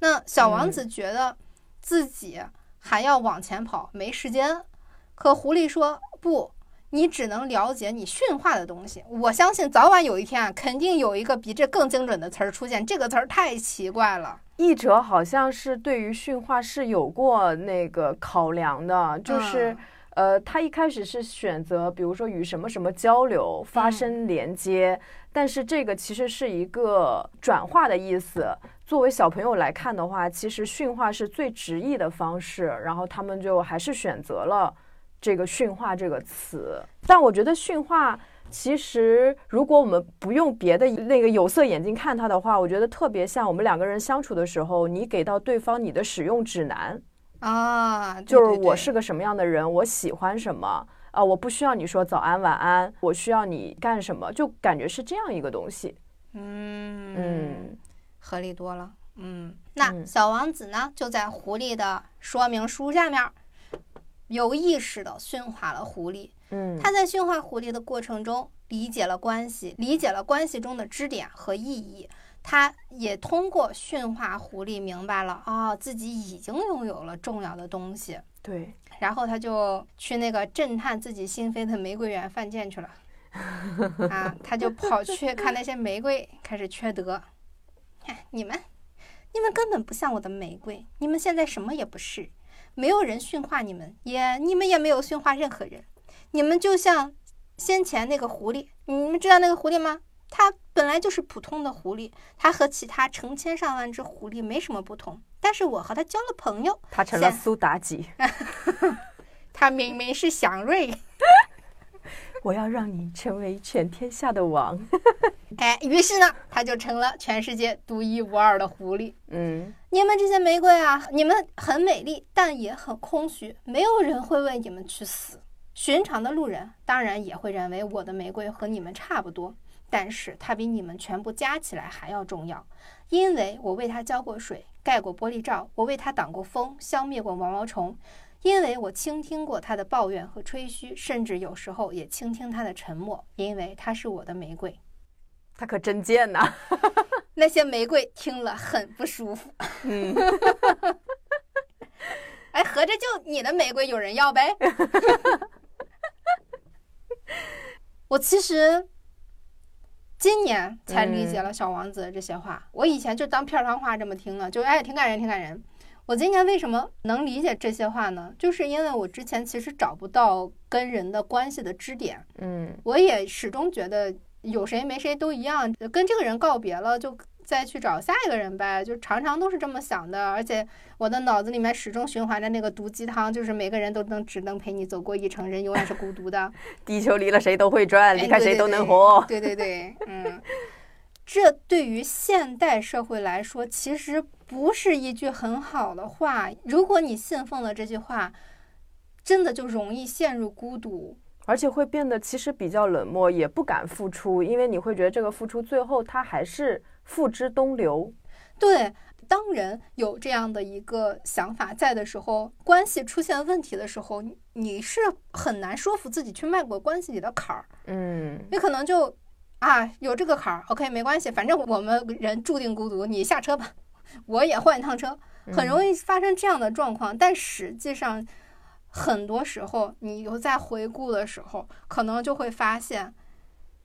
那小王子觉得自己还要往前跑，没时间。可狐狸说不，你只能了解你驯化的东西。我相信早晚有一天啊，肯定有一个比这更精准的词儿出现。这个词儿太奇怪了。译者好像是对于驯化是有过那个考量的，就是。嗯呃，他一开始是选择，比如说与什么什么交流、发生连接，但是这个其实是一个转化的意思。作为小朋友来看的话，其实驯化是最直译的方式，然后他们就还是选择了这个驯化这个词。但我觉得驯化。其实，如果我们不用别的那个有色眼镜看它的话，我觉得特别像我们两个人相处的时候，你给到对方你的使用指南，啊，对就是我是个什么样的人，我喜欢什么啊、我不需要你说早安晚安，我需要你干什么，就感觉是这样一个东西。嗯嗯合理多了。嗯，那嗯小王子呢，就在狐狸的说明书下面，有意识的驯化了狐狸。嗯他在驯化狐狸的过程中，理解了关系，理解了关系中的支点和意义。他也通过驯化狐狸明白了啊、自己已经拥有了重要的东西。对，然后他就去那个震撼自己心扉的玫瑰园犯贱去了。啊，他就跑去看那些玫瑰，开始缺德。哎，你们，你们根本不像我的玫瑰，你们现在什么也不是，没有人驯化你们，也你们也没有驯化任何人，你们就像先前那个狐狸，你们知道那个狐狸吗？它本来就是普通的狐狸，它和其他成千上万只狐狸没什么不同，但是我和它交了朋友，它成了苏妲己。它明明是祥瑞。我要让你成为全天下的王。哎，于是呢，他就成了全世界独一无二的狐狸。嗯你们这些玫瑰啊，你们很美丽，但也很空虚，没有人会为你们去死。寻常的路人当然也会认为我的玫瑰和你们差不多，但是它比你们全部加起来还要重要，因为我为它浇过水，盖过玻璃罩，我为它挡过风，消灭过毛毛虫。因为我倾听过他的抱怨和吹嘘，甚至有时候也倾听他的沉默，因为他是我的玫瑰。他可真贱呐。那些玫瑰听了很不舒服。嗯，哎，合着就你的玫瑰有人要呗？我其实今年才理解了小王子的这些话，我以前就当片儿汤话这么听了，就哎挺感人，挺感人。我今年为什么能理解这些话呢？就是因为我之前其实找不到跟人的关系的支点，嗯我也始终觉得有谁没谁都一样，跟这个人告别了就再去找下一个人呗，就常常都是这么想的。而且我的脑子里面始终循环着那个毒鸡汤，就是每个人都能只能陪你走过一程，人永远是孤独的。地球离了谁都会转，哎离开谁都能活。对对对，嗯，这对于现代社会来说，其实不是一句很好的话。如果你信奉了这句话，真的就容易陷入孤独。而且会变得其实比较冷漠，也不敢付出，因为你会觉得这个付出最后它还是付之东流。对，当人有这样的一个想法在的时候，关系出现问题的时候，你你是很难说服自己去迈过关系里的坎儿。嗯，你可能就啊有这个坎儿，OK 没关系，反正我们人注定孤独，你下车吧，我也换一趟车，很容易发生这样的状况。但实际上，很多时候你又在回顾的时候，可能就会发现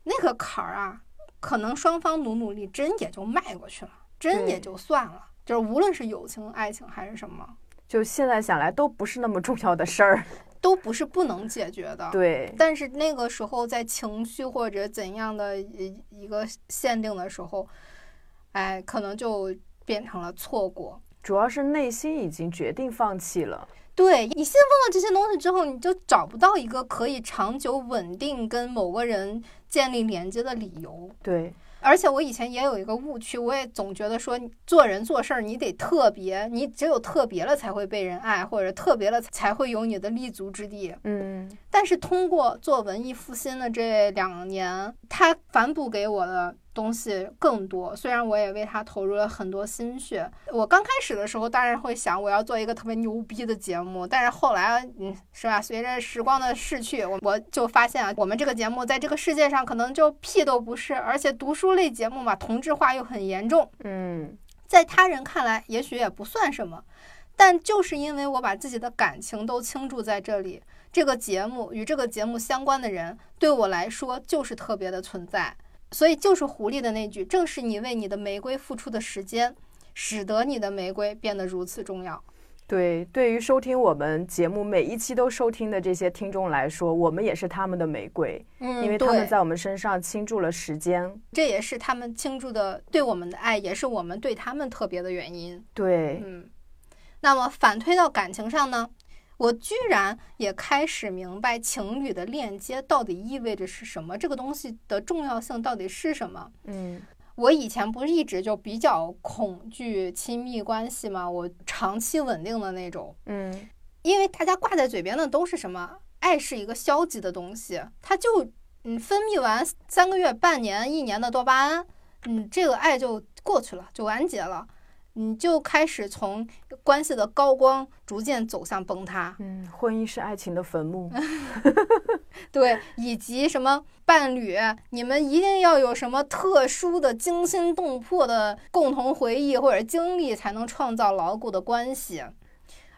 那个坎儿啊，可能双方努努力，真也就迈过去了，真也就算了。就是无论是友情、爱情还是什么，就现在想来都不是那么重要的事儿。都不是不能解决的。对，但是那个时候在情绪或者怎样的一一个限定的时候，哎，可能就变成了错过。主要是内心已经决定放弃了。对你信奉了这些东西之后，你就找不到一个可以长久稳定跟某个人建立连接的理由。对，而且我以前也有一个误区，我也总觉得说做人做事儿你得特别，你只有特别了才会被人爱，或者特别了才会有你的立足之地。嗯，但是通过做文艺复兴的这两年，他反哺给我的东西更多。虽然我也为他投入了很多心血，我刚开始的时候当然会想我要做一个特别牛逼的节目，但是后来，嗯，是吧？随着时光的逝去，我我就发现啊，我们这个节目在这个世界上可能就屁都不是，而且读书类节目嘛，同质化又很严重。嗯，在他人看来，也许也不算什么，但就是因为我把自己的感情都倾注在这里，这个节目与这个节目相关的人，对我来说就是特别的存在。所以就是狐狸的那句：“正是你为你的玫瑰付出的时间，使得你的玫瑰变得如此重要。对，对于收听我们节目每一期都收听的这些听众来说，我们也是他们的玫瑰，”嗯，因为他们在我们身上倾注了时间。这也是他们倾注的对我们的爱，也是我们对他们特别的原因。对，嗯，那么反推到感情上呢，我居然也开始明白情侣的链接到底意味着是什么，这个东西的重要性到底是什么。嗯，我以前不是一直就比较恐惧亲密关系吗？我长期稳定的那种，嗯，因为大家挂在嘴边的都是什么？爱是一个消极的东西，它就嗯分泌完三个月、半年、一年的多巴胺，嗯，这个爱就过去了，就完结了，你就开始从关系的高光逐渐走向崩塌，嗯，婚姻是爱情的坟墓。对，以及什么伴侣，你们一定要有什么特殊的、惊心动魄的共同回忆或者经历，才能创造牢固的关系。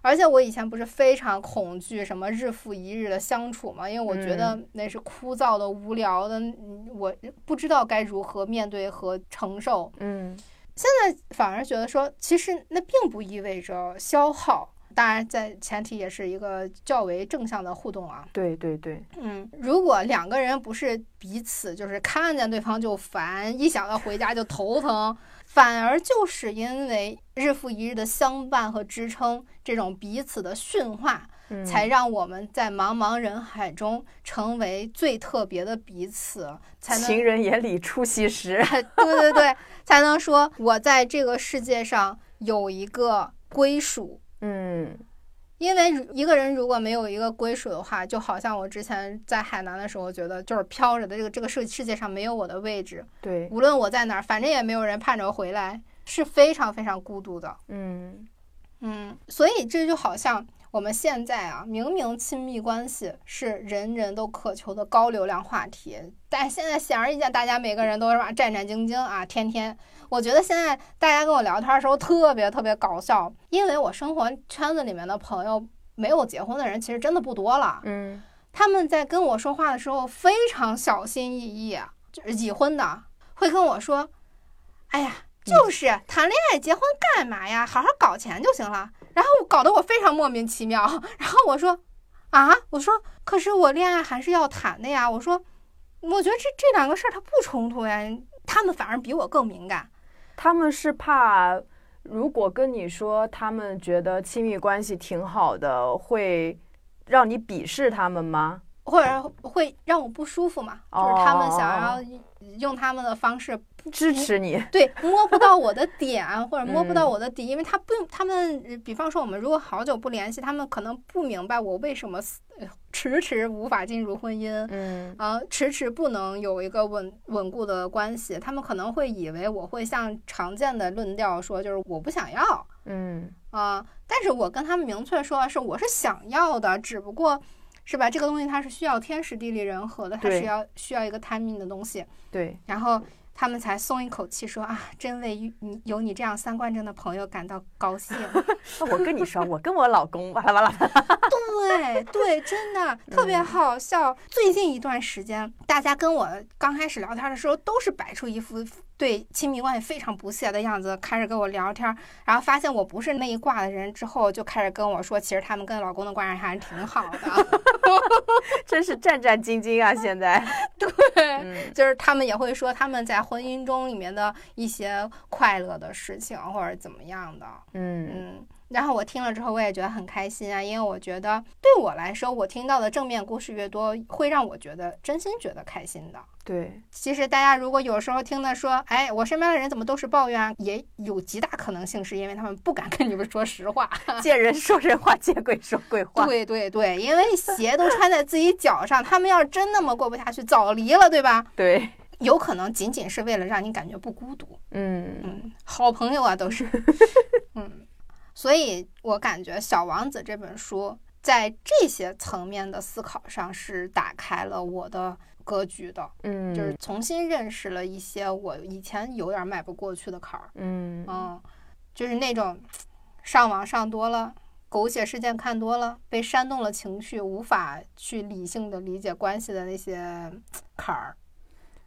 而且我以前不是非常恐惧什么日复一日的相处嘛，因为我觉得那是枯燥的、无聊的，嗯我不知道该如何面对和承受。嗯，现在反而觉得说，其实那并不意味着消耗，当然在前提也是一个较为正向的互动啊。对对对，嗯，如果两个人不是彼此就是看见对方就烦，一想到回家就头疼，反而就是因为日复一日的相伴和支撑，这种彼此的驯化，嗯才让我们在茫茫人海中成为最特别的彼此，才能情人眼里出西施。对对对，才能说我在这个世界上有一个归属。嗯，因为一个人如果没有一个归属的话，就好像我之前在海南的时候，觉得就是飘着的这个这个世世界上没有我的位置，对，无论我在哪儿，反正也没有人盼着我回来，是非常非常孤独的。嗯，嗯，所以这就好像我们现在啊，明明亲密关系是人人都渴求的高流量话题，但现在显而易见，大家每个人都是吧战战兢兢啊，天天。我觉得现在大家跟我聊天的时候特别特别搞笑，因为我生活圈子里面的朋友没有结婚的人其实真的不多了，嗯，他们在跟我说话的时候非常小心翼翼，就是已婚的会跟我说：“哎呀，就是谈恋爱结婚干嘛呀？好好搞钱就行了。”然后搞得我非常莫名其妙。然后我说：“啊，我说可是我恋爱还是要谈的呀。”我说：“我觉得这这两个事儿它不冲突呀。”他们反而比我更敏感。他们是怕，如果跟你说他们觉得亲密关系挺好的，会让你鄙视他们吗？或者会让我不舒服嘛？就是他们想要用他们的方式支持你，对，摸不到我的点或者摸不到我的底，因为他不，他们比方说我们如果好久不联系，他们可能不明白我为什么迟迟无法进入婚姻，嗯啊，迟迟不能有一个稳稳固的关系，他们可能会以为我会像常见的论调说，就是我不想要，嗯啊，但是我跟他们明确说是我是想要的，只不过。是吧？这个东西它是需要天时地利人和的，它是要需要一个 timing 的东西。对。然后他们才松一口气，说啊，真为你有你这样三观正的朋友感到高兴。我跟你说，我跟我老公哇啦哇啦。对对，真的特别好笑。最近一段时间，大家跟我刚开始聊天的时候，都是摆出一副。对亲密关系非常不屑的样子，开始跟我聊天，然后发现我不是那一挂的人之后，就开始跟我说，其实他们跟老公的关系还是挺好的，真是战战兢兢啊！现在，对，就是他们也会说他们在婚姻中里面的一些快乐的事情或者怎么样的，嗯嗯。然后我听了之后，我也觉得很开心啊，因为我觉得对我来说，我听到的正面故事越多，会让我觉得真心觉得开心的。对，其实大家如果有时候听的说，哎，我身边的人怎么都是抱怨，也有极大可能性是因为他们不敢跟你们说实话，见人说人话，见鬼说鬼话。对对对，因为鞋都穿在自己脚上，他们要是真那么过不下去，早离了，对吧？对，有可能仅仅是为了让你感觉不孤独。嗯嗯，好朋友啊，都是。嗯。所以我感觉《小王子》这本书在这些层面的思考上是打开了我的格局的，嗯，就是重新认识了一些我以前有点迈不过去的坎儿，嗯。嗯，就是那种上网上多了，狗血事件看多了，被煽动了情绪，无法去理性的理解关系的那些坎儿，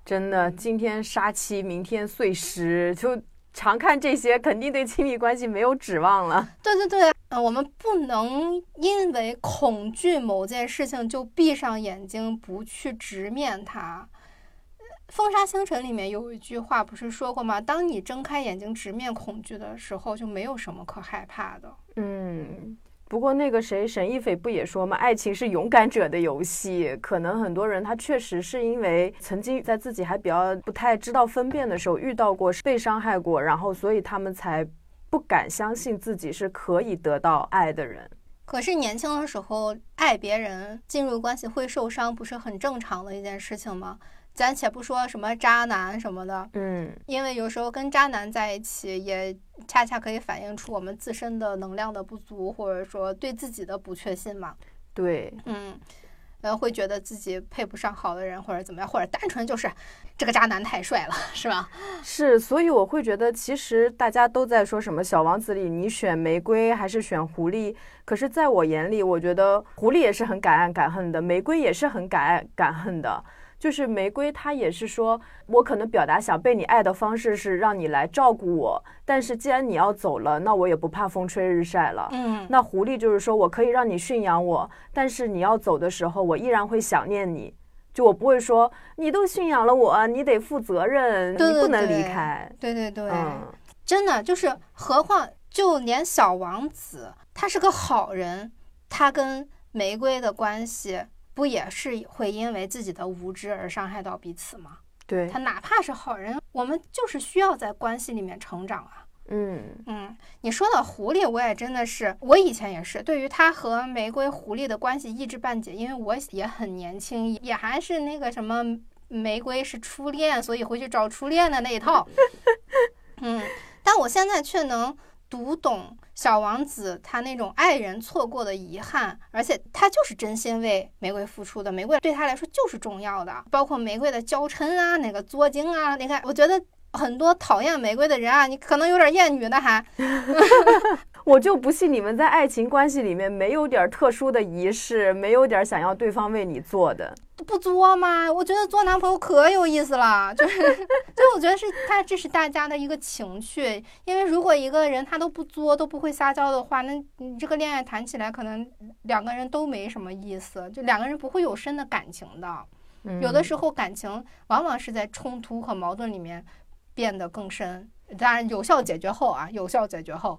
真的，今天杀妻，明天碎尸，就。常看这些，肯定对亲密关系没有指望了。对对对，呃，我们不能因为恐惧某件事情就闭上眼睛不去直面它。《风沙星辰》里面有一句话不是说过吗？当你睁开眼睛直面恐惧的时候，就没有什么可害怕的。嗯。不过那个谁，沈一斐不也说吗？爱情是勇敢者的游戏。可能很多人他确实是因为曾经在自己还比较不太知道分辨的时候遇到过被伤害过，然后所以他们才不敢相信自己是可以得到爱的人。可是年轻的时候爱别人，进入关系会受伤，不是很正常的一件事情吗？暂且不说什么渣男什么的，嗯，因为有时候跟渣男在一起，也恰恰可以反映出我们自身的能量的不足，或者说对自己的不确信嘛。对，嗯，呃，会觉得自己配不上好的人，或者怎么样，或者单纯就是这个渣男太帅了，是吧？是，所以我会觉得，其实大家都在说什么小王子里，你选玫瑰还是选狐狸？可是在我眼里，我觉得狐狸也是很敢爱敢恨的，玫瑰也是很敢爱敢恨的。就是玫瑰，它也是说，我可能表达想被你爱的方式是让你来照顾我，但是既然你要走了，那我也不怕风吹日晒了。嗯，那狐狸就是说我可以让你驯养我，但是你要走的时候，我依然会想念你，就我不会说你都驯养了我，你得负责任，你不能离开。对对对，嗯，真的就是，何况就连小王子，他是个好人，他跟玫瑰的关系。不也是会因为自己的无知而伤害到彼此吗？对他哪怕是好人，我们就是需要在关系里面成长啊。嗯嗯，你说的狐狸，我也真的是，我以前也是，对于他和玫瑰狐狸的关系一知半解，因为我也很年轻，也还是那个什么玫瑰是初恋，所以回去找初恋的那一套。嗯，但我现在却能读懂。小王子他那种爱人错过的遗憾，而且他就是真心为玫瑰付出的，玫瑰对他来说就是重要的，包括玫瑰的娇嗔啊，那个作精啊，你看，我觉得很多讨厌玫瑰的人啊，你可能有点厌女的还。我就不信你们在爱情关系里面没有点特殊的仪式，没有点想要对方为你做的，不作吗？我觉得做男朋友可有意思了，就是，就我觉得是他这是大家的一个情趣，因为如果一个人他都不作，都不会撒娇的话，那你这个恋爱谈起来可能两个人都没什么意思，就两个人不会有深的感情的，有的时候感情往往是在冲突和矛盾里面变得更深。当然有效解决后啊，有效解决后，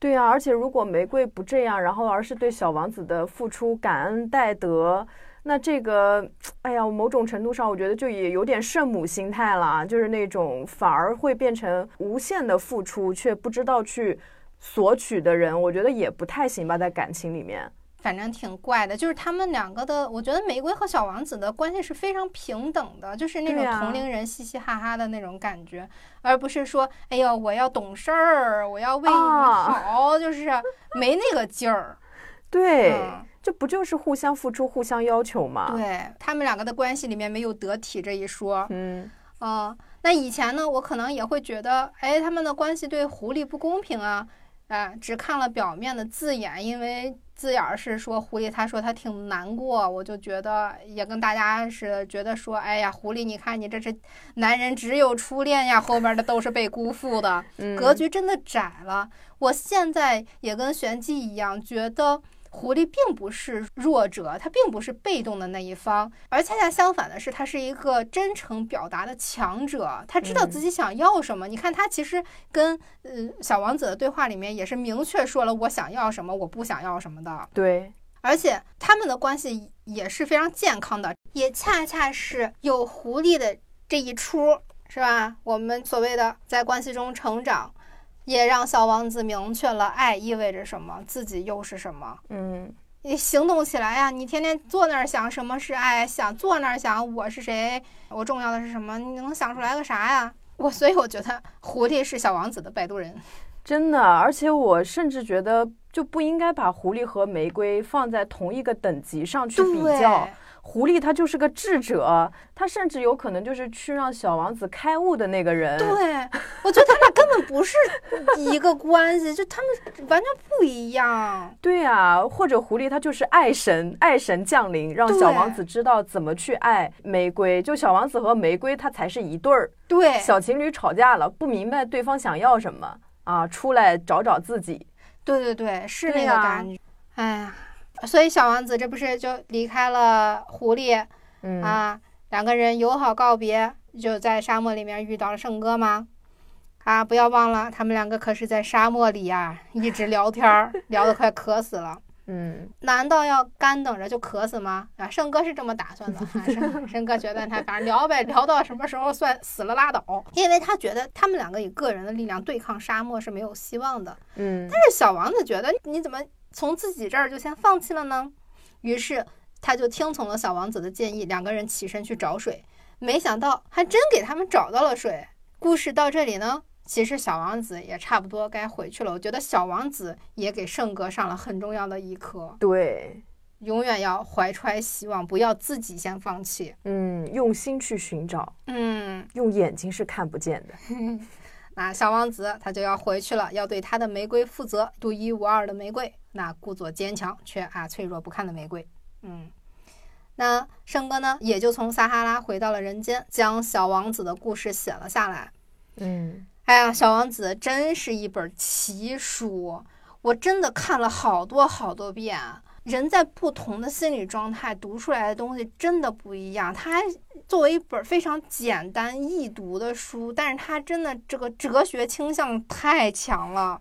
对啊、而且如果玫瑰不这样，然后而是对小王子的付出感恩戴德，那这个，哎呀，某种程度上，我觉得就也有点圣母心态了啊，就是那种反而会变成无限的付出，却不知道去索取的人，我觉得也不太行吧，在感情里面。反正挺怪的。就是他们两个的，我觉得玫瑰和小王子的关系是非常平等的，就是那种同龄人嘻嘻哈哈的那种感觉，而不是说，哎呦，我要懂事儿，我要为你啊好，就是 没那个劲儿。对，嗯这不就是互相付出、互相要求吗？对他们两个的关系里面没有得体这一说。嗯，嗯，那以前呢，我可能也会觉得，哎，他们的关系对狐狸不公平啊，啊、只看了表面的字眼，因为字眼儿是说狐狸，他说他挺难过，我就觉得也跟大家是觉得说，哎呀，狐狸，你看你这是男人只有初恋呀，后面的都是被辜负的，嗯格局真的窄了。我现在也跟玄机一样，觉得狐狸并不是弱者，他并不是被动的那一方，而恰恰相反的是，他是一个真诚表达的强者，他知道自己想要什么。你看，他其实跟呃小王子的对话里面也是明确说了我想要什么，我不想要什么的。对，而且他们的关系也是非常健康的，也恰恰是有狐狸的这一出，是吧？我们所谓的在关系中成长，也让小王子明确了爱意味着什么，自己又是什么。嗯，你行动起来呀！你天天坐那儿想什么是爱，想坐那儿想我是谁，我重要的是什么？你能想出来个啥呀？我所以我觉得狐狸是小王子的摆渡人。真的，而且我甚至觉得就不应该把狐狸和玫瑰放在同一个等级上去比较。狐狸它就是个智者，他甚至有可能就是去让小王子开悟的那个人。对，我觉得他俩根本不是一个关系，就他们完全不一样。对啊，或者狐狸他就是爱神，爱神降临，让小王子知道怎么去爱玫瑰。就小王子和玫瑰，他才是一对儿。对，小情侣吵架了，不明白对方想要什么啊，出来找找自己。对对对，是那个感觉。哎呀，所以小王子这不是就离开了狐狸嗯啊？两个人友好告别，就在沙漠里面遇到了圣哥吗？啊，不要忘了，他们两个可是在沙漠里呀、一直聊天儿，聊得快渴死了。嗯，难道要干等着就渴死吗？啊，圣哥是这么打算的。啊、圣 圣哥觉得他反正聊呗，聊到什么时候算死了拉倒，因为他觉得他们两个以个人的力量对抗沙漠是没有希望的。嗯，但是小王子觉得你怎么从自己这儿就先放弃了呢？于是他就听从了小王子的建议，两个人起身去找水。没想到还真给他们找到了水。故事到这里呢，其实小王子也差不多该回去了。我觉得小王子也给圣哥上了很重要的一课，对，永远要怀揣希望，不要自己先放弃。嗯，用心去寻找，嗯，用眼睛是看不见的。那小王子他就要回去了，要对他的玫瑰负责，独一无二的玫瑰，那故作坚强却啊脆弱不堪的玫瑰。嗯，那圣哥呢，也就从撒哈拉回到了人间，将小王子的故事写了下来。嗯，哎呀，小王子真是一本奇书，我真的看了好多好多遍。人在不同的心理状态读出来的东西真的不一样。它还作为一本非常简单易读的书，但是它真的这个哲学倾向太强了。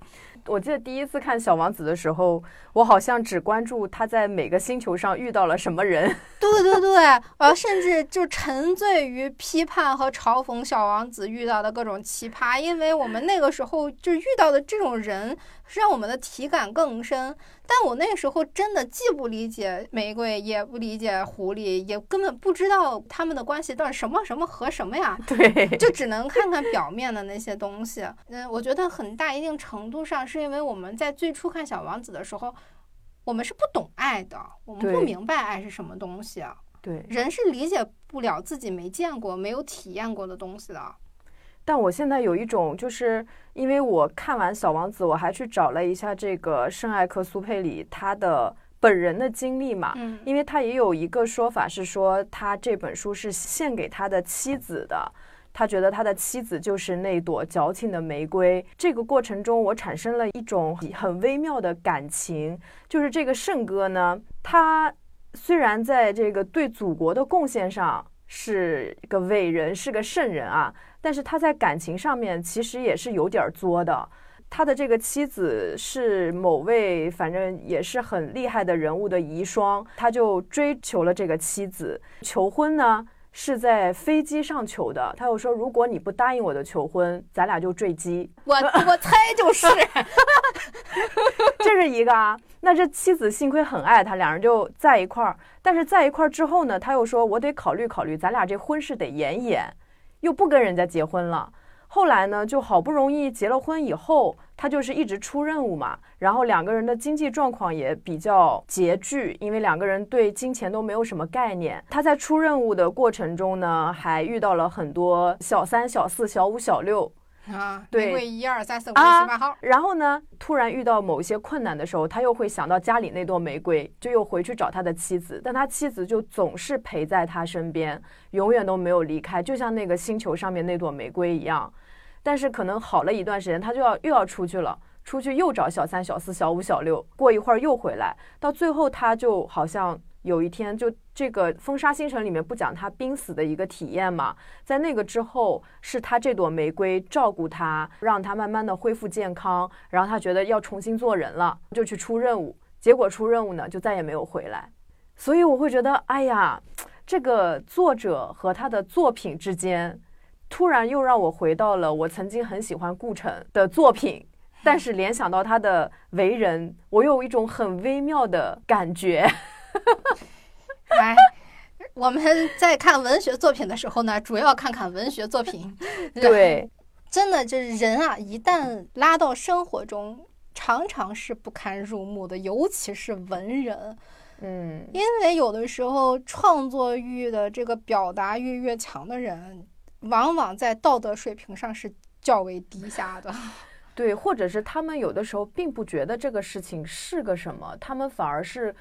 我记得第一次看《小王子》的时候，我好像只关注他在每个星球上遇到了什么人。对 对对，我，甚至就沉醉于批判和嘲讽小王子遇到的各种奇葩，因为我们那个时候就遇到的这种人，让我们的体感更深。但我那时候真的既不理解玫瑰，也不理解狐狸，也根本不知道他们的关系到底什么什么和什么呀，对，就只能看看表面的那些东西。嗯，我觉得很大一定程度上是因为我们在最初看小王子的时候。我们是不懂爱的，我们不明白爱是什么东西啊。对，人是理解不了自己没见过、没有体验过的东西的。但我现在有一种，就是因为我看完《小王子》，我还去找了一下这个圣埃克苏佩里他的本人的经历嘛，嗯因为他也有一个说法是说，他这本书是献给他的妻子的。他觉得他的妻子就是那朵矫情的玫瑰。这个过程中，我产生了一种很微妙的感情，就是这个圣哥呢，他虽然在这个对祖国的贡献上是个伟人，是个圣人啊，但是他在感情上面其实也是有点作的。他的这个妻子是某位反正也是很厉害的人物的遗孀，他就追求了这个妻子，求婚呢是在飞机上求的。他又说，如果你不答应我的求婚，咱俩就坠机。我我猜就是，这是一个啊。那这妻子幸亏很爱他，两人就在一块儿。但是在一块儿之后呢，他又说，我得考虑考虑，咱俩这婚事得演演，又不跟人家结婚了。后来呢，就好不容易结了婚以后，他就是一直出任务嘛，然后两个人的经济状况也比较拮据，因为两个人对金钱都没有什么概念。他在出任务的过程中呢，还遇到了很多小三、小四、小五、小六。啊，对一二三四五六七八号，然后呢，突然遇到某些困难的时候，他又会想到家里那朵玫瑰，就又回去找他的妻子，但他妻子就总是陪在他身边，永远都没有离开，就像那个星球上面那朵玫瑰一样。但是可能好了一段时间，他就要又要出去了，出去又找小三、小四、小五、小六，过一会儿又回来，到最后他就好像有一天，就这个风沙星辰里面不讲他濒死的一个体验嘛，在那个之后，是他这朵玫瑰照顾他，让他慢慢的恢复健康，然后他觉得要重新做人了，就去出任务，结果出任务呢就再也没有回来，所以我会觉得，哎呀，这个作者和他的作品之间。突然又让我回到了我曾经很喜欢顾城的作品，但是联想到他的为人，我有一种很微妙的感觉。来，我们在看文学作品的时候呢，主要看看文学作品。对，真的就是人啊，一旦拉到生活中，常常是不堪入目的，尤其是文人。嗯，因为有的时候创作欲的这个表达欲越强的人，往往在道德水平上是较为低下的。对，或者是他们有的时候并不觉得这个事情是个什么，他们反而是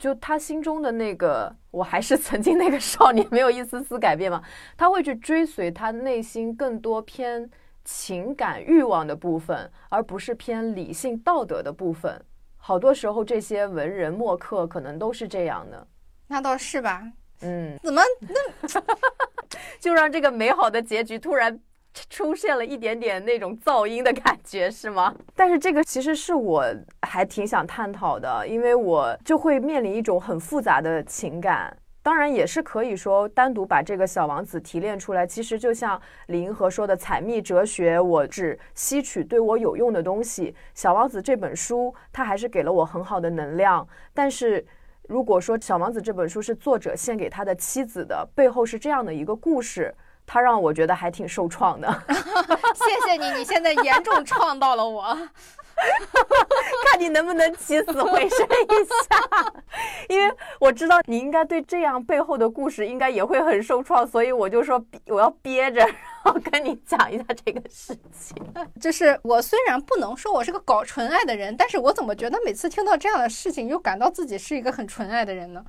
就他心中的那个我还是 曾经那个少年，没有一丝丝改变吗，他会去追随他内心更多偏情感欲望的部分，而不是偏理性道德的部分。好多时候，这些文人墨客可能都是这样的。那倒是吧？嗯，怎么那 就让这个美好的结局突然 出现了一点点那种噪音的感觉，是吗？但是这个其实是我还挺想探讨的，因为我就会面临一种很复杂的情感。当然，也是可以说单独把这个小王子提炼出来。其实就像李银河说的“采蜜哲学”，我只吸取对我有用的东西。小王子这本书，它还是给了我很好的能量。但是，如果说小王子这本书是作者献给他的妻子的，背后是这样的一个故事，它让我觉得还挺受创的。谢谢你，你现在严重创到了我。看你能不能起死回生一下，因为我知道你应该对这样背后的故事应该也会很受创，所以我就说我要憋着，然后跟你讲一下这个事情。就是我虽然不能说我是个搞纯爱的人，但是我怎么觉得每次听到这样的事情，又感到自己是一个很纯爱的人呢？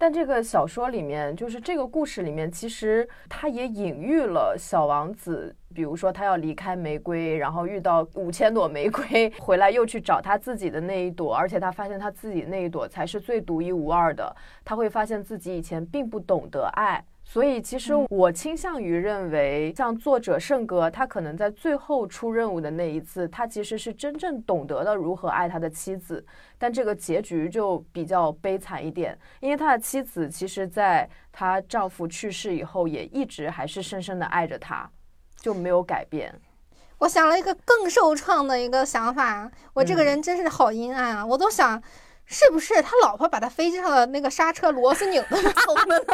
但这个小说里面，就是这个故事里面，其实它也隐喻了小王子，比如说他要离开玫瑰，然后遇到五千朵玫瑰，回来又去找他自己的那一朵，而且他发现他自己那一朵才是最独一无二的。他会发现自己以前并不懂得爱。所以，其实我倾向于认为，像作者圣哥，他可能在最后出任务的那一次，他其实是真正懂得了如何爱他的妻子。但这个结局就比较悲惨一点，因为他的妻子其实在她丈夫去世以后，也一直还是深深的爱着他，就没有改变。我想了一个更受创的一个想法，我这个人真是好阴暗啊！我都想，是不是他老婆把他飞机上的那个刹车螺丝拧的松了呢？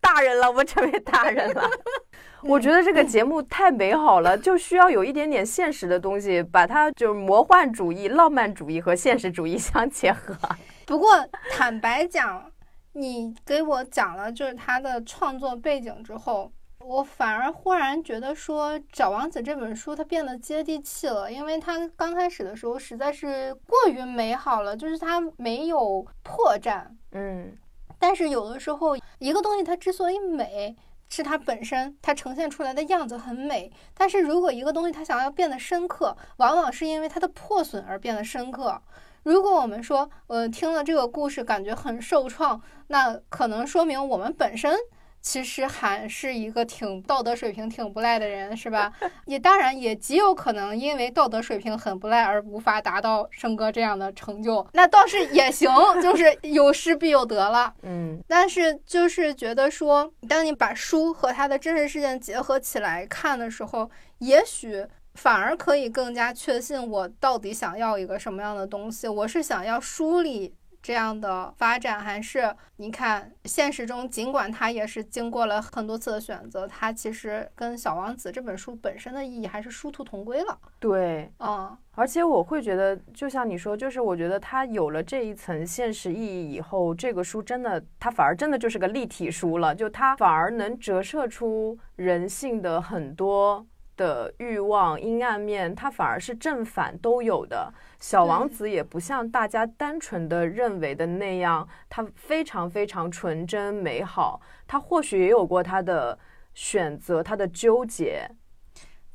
大人了，我成为大人了。我觉得这个节目太美好了，就需要有一点点现实的东西，把它就是魔幻主义、浪漫主义和现实主义相结合。不过坦白讲，你给我讲了就是他的创作背景之后，我反而忽然觉得说《小王子》这本书它变得接地气了，因为它刚开始的时候实在是过于美好了，就是它没有破绽。嗯。但是有的时候，一个东西它之所以美，是它本身它呈现出来的样子很美。但是如果一个东西它想要变得深刻，往往是因为它的破损而变得深刻。如果我们说，呃，听了这个故事感觉很受创，那可能说明我们本身其实还是一个挺道德水平挺不赖的人，是吧？也当然也极有可能因为道德水平很不赖而无法达到生哥这样的成就，那倒是也行，就是有失必有得了。嗯但是就是觉得说，当你把书和他的真实事件结合起来看的时候，也许反而可以更加确信我到底想要一个什么样的东西。我是想要梳理这样的发展，还是你看现实中，尽管他也是经过了很多次的选择，他其实跟《小王子》这本书本身的意义还是殊途同归了。对，嗯，而且我会觉得，就像你说，就是我觉得它有了这一层现实意义以后，这个书真的，它反而真的就是个立体书了，就它反而能折射出人性的很多的欲望、阴暗面，它反而是正反都有的。小王子也不像大家单纯的认为的那样，他非常非常纯真美好，他或许也有过他的选择，他的纠结，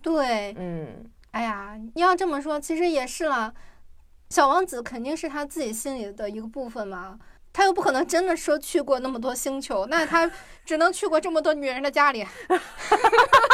对，嗯。哎呀，你要这么说，其实也是了。小王子肯定是他自己心里的一个部分嘛，他又不可能真的说去过那么多星球，那他只能去过这么多女人的家里。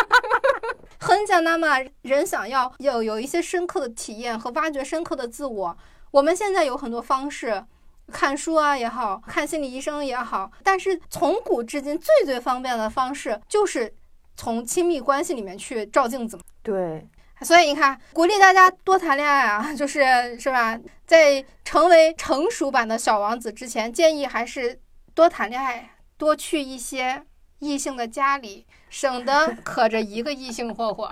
很简单嘛，人想要有有一些深刻的体验和挖掘深刻的自我，我们现在有很多方式，看书啊也好看心理医生也好，但是从古至今最最方便的方式就是从亲密关系里面去照镜子。对，所以你看，鼓励大家多谈恋爱啊，就是是吧？在成为成熟版的小王子之前，建议还是多谈恋爱，多去一些异性的家里，省得可着一个异性霍霍，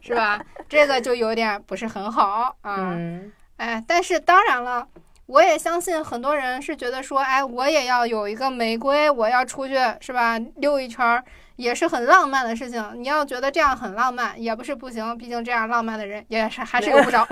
是吧？这个就有点不是很好啊。嗯，哎，但是当然了。我也相信很多人是觉得说，哎，我也要有一个玫瑰，我要出去是吧，溜一圈儿，也是很浪漫的事情。你要觉得这样很浪漫，也不是不行，毕竟这样浪漫的人也是还是有不少，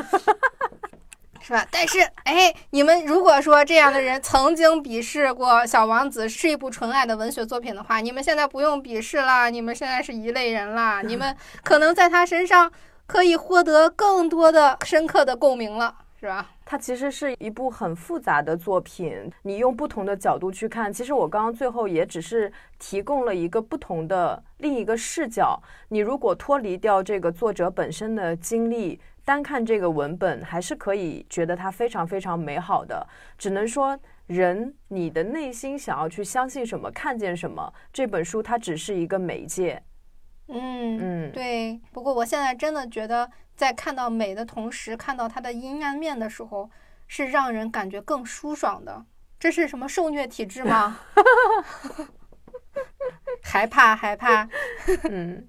是吧？但是，哎，你们如果说这样的人曾经鄙视过《小王子》是一部纯爱的文学作品的话，你们现在不用鄙视了，你们现在是一类人了，你们 可能在他身上可以获得更多的深刻的共鸣了，是吧？它其实是一部很复杂的作品，你用不同的角度去看。其实我刚刚最后也只是提供了一个不同的另一个视角。你如果脱离掉这个作者本身的经历，单看这个文本，还是可以觉得它非常非常美好的。只能说，人你的内心想要去相信什么，看见什么，这本书它只是一个媒介。嗯嗯，对。不过我现在真的觉得，在看到美的同时，看到它的阴暗面的时候，是让人感觉更舒爽的。这是什么受虐体质吗？害怕，害怕。嗯，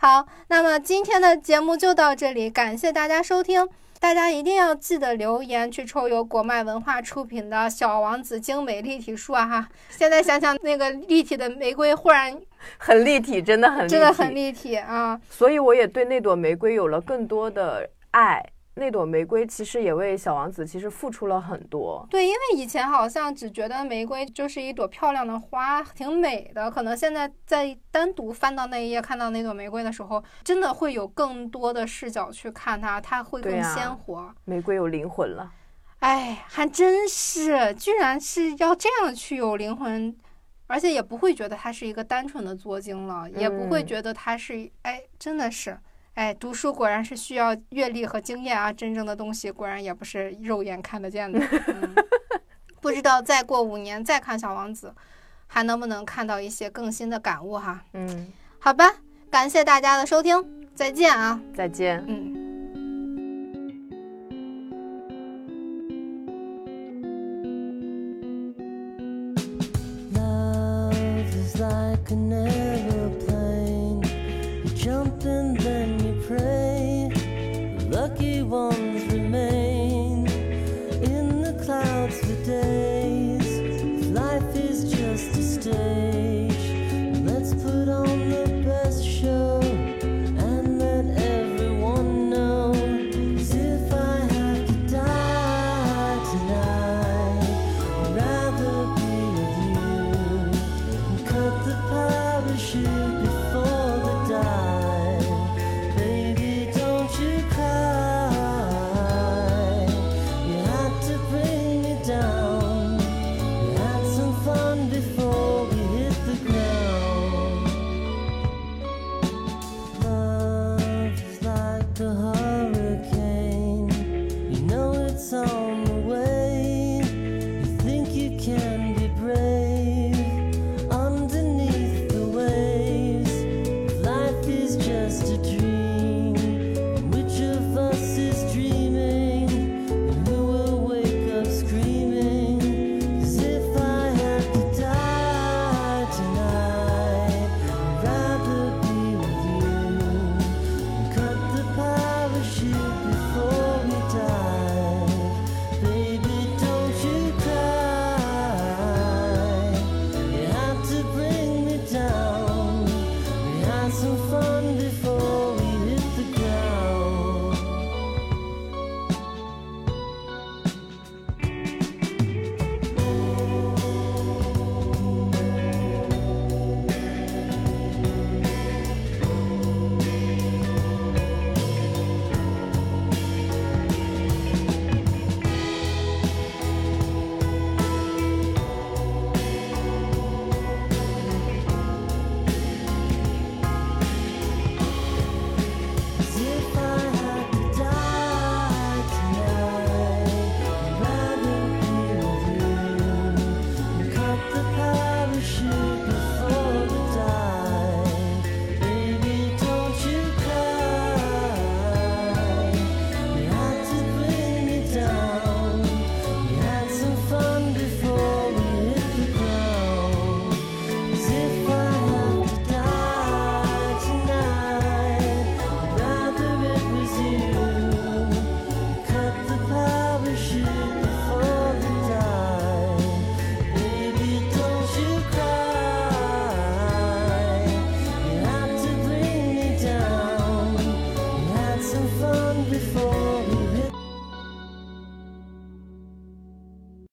好，那么今天的节目就到这里，感谢大家收听。大家一定要记得留言去抽由国漫文化出品的《小王子》精美立体书啊！哈，现在想想那个立体的玫瑰，忽然 很立体，真的很真的很立体啊！所以我也对那朵玫瑰有了更多的爱。那朵玫瑰其实也为小王子其实付出了很多。对，因为以前好像只觉得玫瑰就是一朵漂亮的花，挺美的。可能现在在单独翻到那一页，看到那朵玫瑰的时候，真的会有更多的视角去看它，它会更鲜活。玫瑰有灵魂了，哎，还真是，居然是要这样去有灵魂，而且也不会觉得它是一个单纯的作精了，也不会嗯觉得它是，哎，真的是，哎，读书果然是需要阅历和经验啊，真正的东西果然也不是肉眼看得见的。嗯、不知道再过五年再看《小王子》，还能不能看到一些更新的感悟哈？嗯，好吧，感谢大家的收听，再见啊，再见。嗯。So.